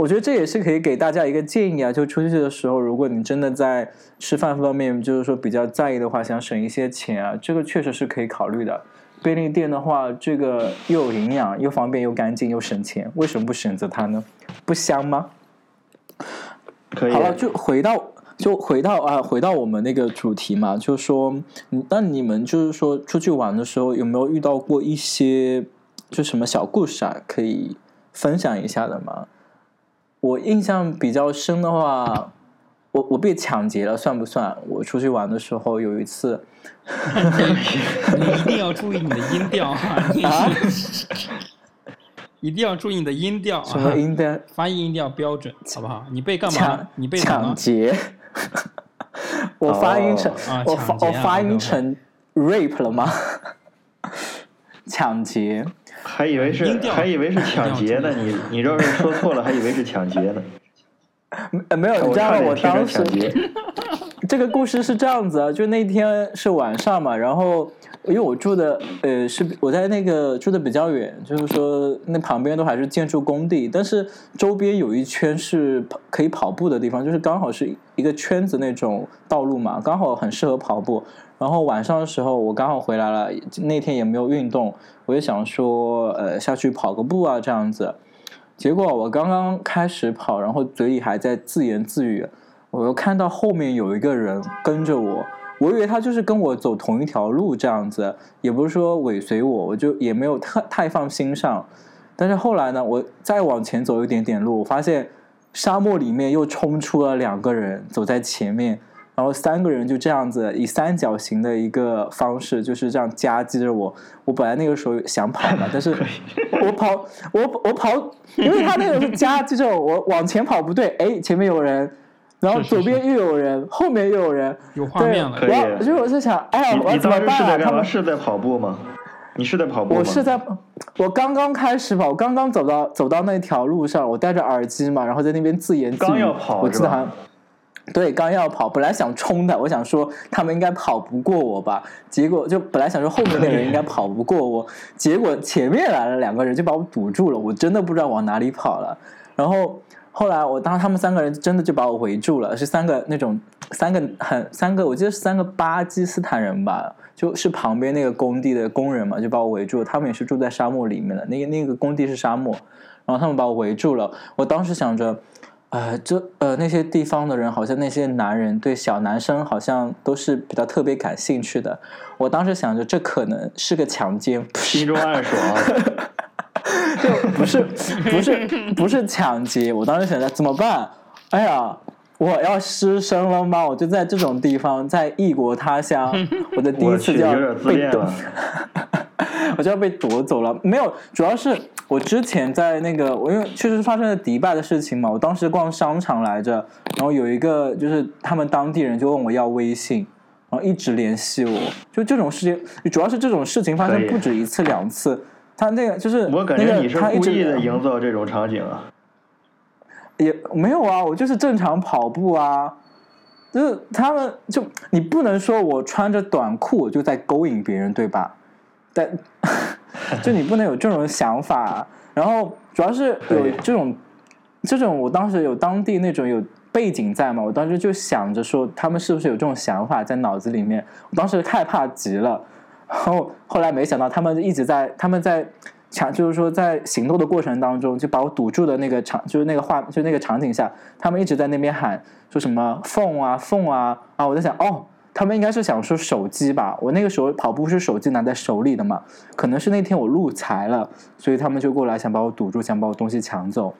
[SPEAKER 1] 我觉得这也是可以给大家一个建议啊，就出去的时候，如果你真的在吃饭方面就是说比较在意的话，想省一些钱啊，这个确实是可以考虑的。便利店的话，这个又有营养，又方便，又干净，又省钱，为什么不选择它呢？不香吗？
[SPEAKER 2] 可以。
[SPEAKER 1] 好了，就回到就回到啊，回到我们那个主题嘛，就是说，那你们就是说出去玩的时候，有没有遇到过一些就什么小故事啊，可以分享一下的吗？我印象比较深的话，我我被抢劫了，算不算？我出去玩的时候有一次，
[SPEAKER 3] 你一定要注意你的音调哈，一定要注意你的音调啊，
[SPEAKER 1] 什么音调？
[SPEAKER 3] 发音一定要标准，好不好？你被干嘛？你被
[SPEAKER 1] 抢劫？我发音成我发我发音成 rape 了吗？抢劫。
[SPEAKER 2] 还以为是还以为是抢劫呢，你你这是说错了，还以为是抢劫呢。
[SPEAKER 1] 呃 没有，你知道？我当时 这个故事是这样子啊，就那天是晚上嘛，然后因为我住的呃是我在那个住的比较远，就是说那旁边都还是建筑工地，但是周边有一圈是跑可以跑步的地方，就是刚好是一个圈子那种道路嘛，刚好很适合跑步。然后晚上的时候我刚好回来了，那天也没有运动，我就想说呃下去跑个步啊这样子。结果我刚刚开始跑，然后嘴里还在自言自语，我又看到后面有一个人跟着我，我以为他就是跟我走同一条路这样子，也不是说尾随我，我就也没有太太放心上。但是后来呢，我再往前走一点点路，我发现沙漠里面又冲出了两个人走在前面，然后三个人就这样子以三角形的一个方式，就是这样夹击着我。我本来那个时候想跑嘛，但是我跑我我跑，因为他那个是夹击着我，我往前跑不对，哎，前面有人。然后左边又有人，后面又有人，
[SPEAKER 3] 有画
[SPEAKER 1] 对，
[SPEAKER 3] 面了
[SPEAKER 2] 可以
[SPEAKER 1] 我就是我在想，哎呀，我怎么办啊？他？们
[SPEAKER 2] 是在跑步吗？你是在跑步吗？
[SPEAKER 1] 我是在，我刚刚开始跑，我刚刚走到走到那条路上，我戴着耳机嘛，然后在那边自言自语。
[SPEAKER 2] 刚要跑
[SPEAKER 1] 我记得好像。对，刚要跑，本来想冲的，我想说他们应该跑不过我吧，结果就本来想说后面那个人应该跑不过我，结果前面来了两个人就把我堵住了，我真的不知道往哪里跑了。然后后来我当他们三个人真的就把我围住了，是三个那种三个很三个，我记得是三个巴基斯坦人吧，就是旁边那个工地的工人嘛，就把我围住了。他们也是住在沙漠里面的，那个那个工地是沙漠，然后他们把我围住了。我当时想着。呃，这呃那些地方的人，好像那些男人对小男生好像都是比较特别感兴趣的。我当时想着，这可能是个强奸，
[SPEAKER 2] 心中暗爽。
[SPEAKER 1] 就不是不是不是抢劫。我当时想着怎么办？哎呀，我要失身了吗？我就在这种地方，在异国他乡，我的第一，次就要。我就要被夺走了。没有，主要是我之前在那个，我因为确实发生了迪拜的事情嘛，我当时逛商场来着，然后有一个就是他们当地人就问我要微信。然后一直联系我，就这种事情，主要是这种事情发生不止一次两次。他那个就是
[SPEAKER 2] 我感
[SPEAKER 1] 那个
[SPEAKER 2] 觉你是
[SPEAKER 1] 他一直
[SPEAKER 2] 故意的营造这种场景啊。
[SPEAKER 1] 也没有啊，我就是正常跑步啊。就是他们就你不能说我穿着短裤我就在勾引别人，对吧？但 就你不能有这种想法。然后主要是有这种这种，我当时有当地那种有背景在嘛，我当时就想着说他们是不是有这种想法在脑子里面。我当时害怕极了，然后后来没想到他们一直在他们在。场就是说，在行动的过程当中，就把我堵住的那个场，就是那个画，就那个场景下，他们一直在那边喊说什么“凤啊凤啊”啊！我在想，哦，他们应该是想说手机吧？我那个时候跑步是手机拿在手里的嘛，可能是那天我路财了，所以他们就过来想把我堵住，想把我东西抢走。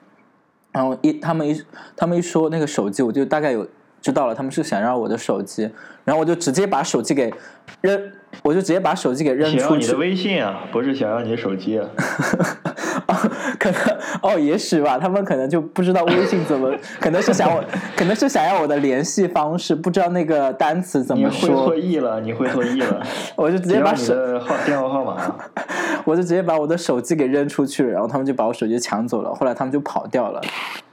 [SPEAKER 1] 然后一他们一他们一说那个手机，我就大概有知道了，他们是想要我的手机，然后我就直接把手机给扔，我就直接把手机给扔出去
[SPEAKER 2] 想要你的。微信啊，不是想要你的手机啊。
[SPEAKER 1] 哦，可能哦，也许吧，他们可能就不知道微信怎么，可能是想我，可能是想要我的联系方式，不知道那个单词怎么
[SPEAKER 2] 你会错，意了，你会错意了。
[SPEAKER 1] 我就直接把手，
[SPEAKER 2] 的号电话号码。
[SPEAKER 1] 我就直接把我的手机给扔出去，然后他们就把我手机抢走了，后来他们就跑掉了，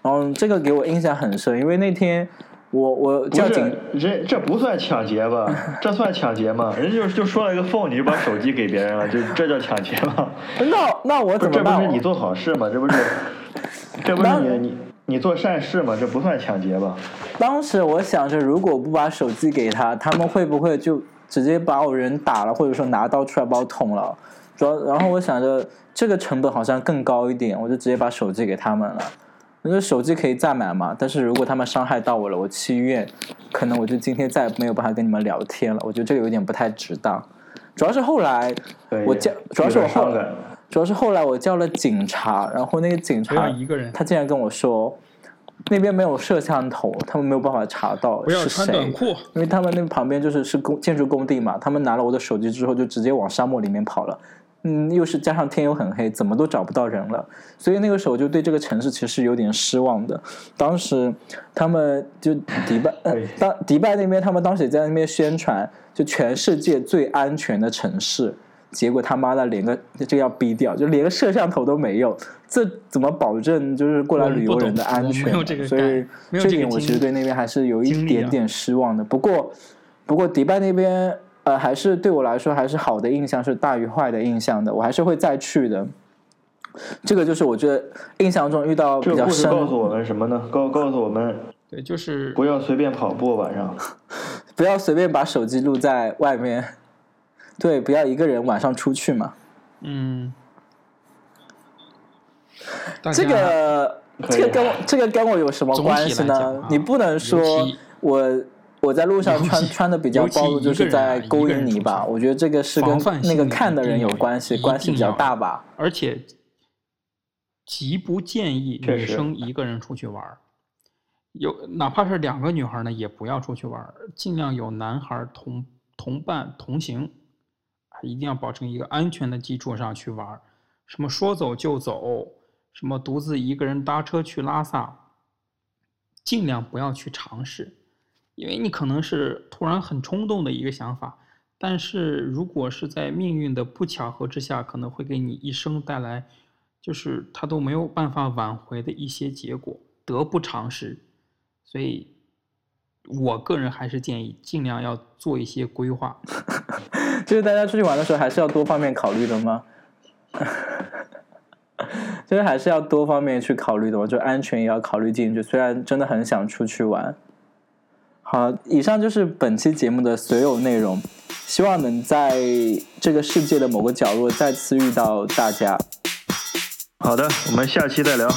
[SPEAKER 1] 然后这个给我印象很深，因为那天我我
[SPEAKER 2] 不
[SPEAKER 1] 叫警
[SPEAKER 2] 是，这这不算抢劫吧？这算抢劫吗？人家就就说了一个缝，你就把手机给别人了，就这叫抢劫吗？
[SPEAKER 1] 那那我怎么办，这不？
[SPEAKER 2] 是你做好事吗？这不是，这不是你你你做善事吗？这不算抢劫吧？
[SPEAKER 1] 当时我想着，如果不把手机给他，他们会不会就直接把我人打了，或者说拿刀出来把我捅了？主要，然后我想着这个成本好像更高一点，我就直接把手机给他们了。因为手机可以再买嘛，但是如果他们伤害到我了，我去医院，可能我就今天再也没有办法跟你们聊天了。我觉得这个有点不太值当。主要是后来我叫，主要是我后主要是后来我叫了警察，然后那个警察
[SPEAKER 3] 一个人，
[SPEAKER 1] 他竟然跟我说，那边没有摄像头，他们没有办法查到
[SPEAKER 3] 不要
[SPEAKER 1] 是谁
[SPEAKER 3] 穿短。裤。
[SPEAKER 1] 因为他们那旁边就是是工建筑工地嘛，他们拿了我的手机之后就直接往沙漠里面跑了。嗯，又是加上天又很黑，怎么都找不到人了。所以那个时候就对这个城市其实有点失望的。当时他们就迪拜，呃，当迪拜那边他们当时也在那边宣传，就全世界最安全的城市。结果他妈的连个这个要逼掉，就连个摄像头都没有，这怎么保证就是过来旅游人的安全所以
[SPEAKER 3] 这
[SPEAKER 1] 点我其实对那边还是有一点点失望的。不过，不过迪拜那边呃还是对我来说还是好的印象是大于坏的印象的，我还是会再去的。这个就是我觉得印象中遇到比较深，
[SPEAKER 2] 告诉我们什么呢？告告诉我们
[SPEAKER 3] 对，就是
[SPEAKER 2] 不要随便跑步晚上。
[SPEAKER 1] 不要随便把手机录在外面，对，不要一个人晚上出去嘛。
[SPEAKER 3] 嗯，
[SPEAKER 1] 这个这个跟我这个跟我有什么关系？呢你不能说我我在路上穿穿的比较暴露，就是在勾引你吧？我觉得这个是跟那个看的人有关系，关系比较大吧？
[SPEAKER 3] 而且极不建议女生一个人出去玩儿。有哪怕是两个女孩呢，也不要出去玩儿，尽量有男孩同同伴同行，啊一定要保证一个安全的基础上去玩儿。什么说走就走，什么独自一个人搭车去拉萨，尽量不要去尝试，因为你可能是突然很冲动的一个想法，但是如果是在命运的不巧合之下，可能会给你一生带来，就是他都没有办法挽回的一些结果，得不偿失。所以，我个人还是建议尽量要做一些规划。
[SPEAKER 1] 就是大家出去玩的时候，还是要多方面考虑的吗？就是还是要多方面去考虑的嘛，就安全也要考虑进去。虽然真的很想出去玩。好，以上就是本期节目的所有内容，希望能在这个世界的某个角落再次遇到大家。
[SPEAKER 2] 好的，我们下期再聊。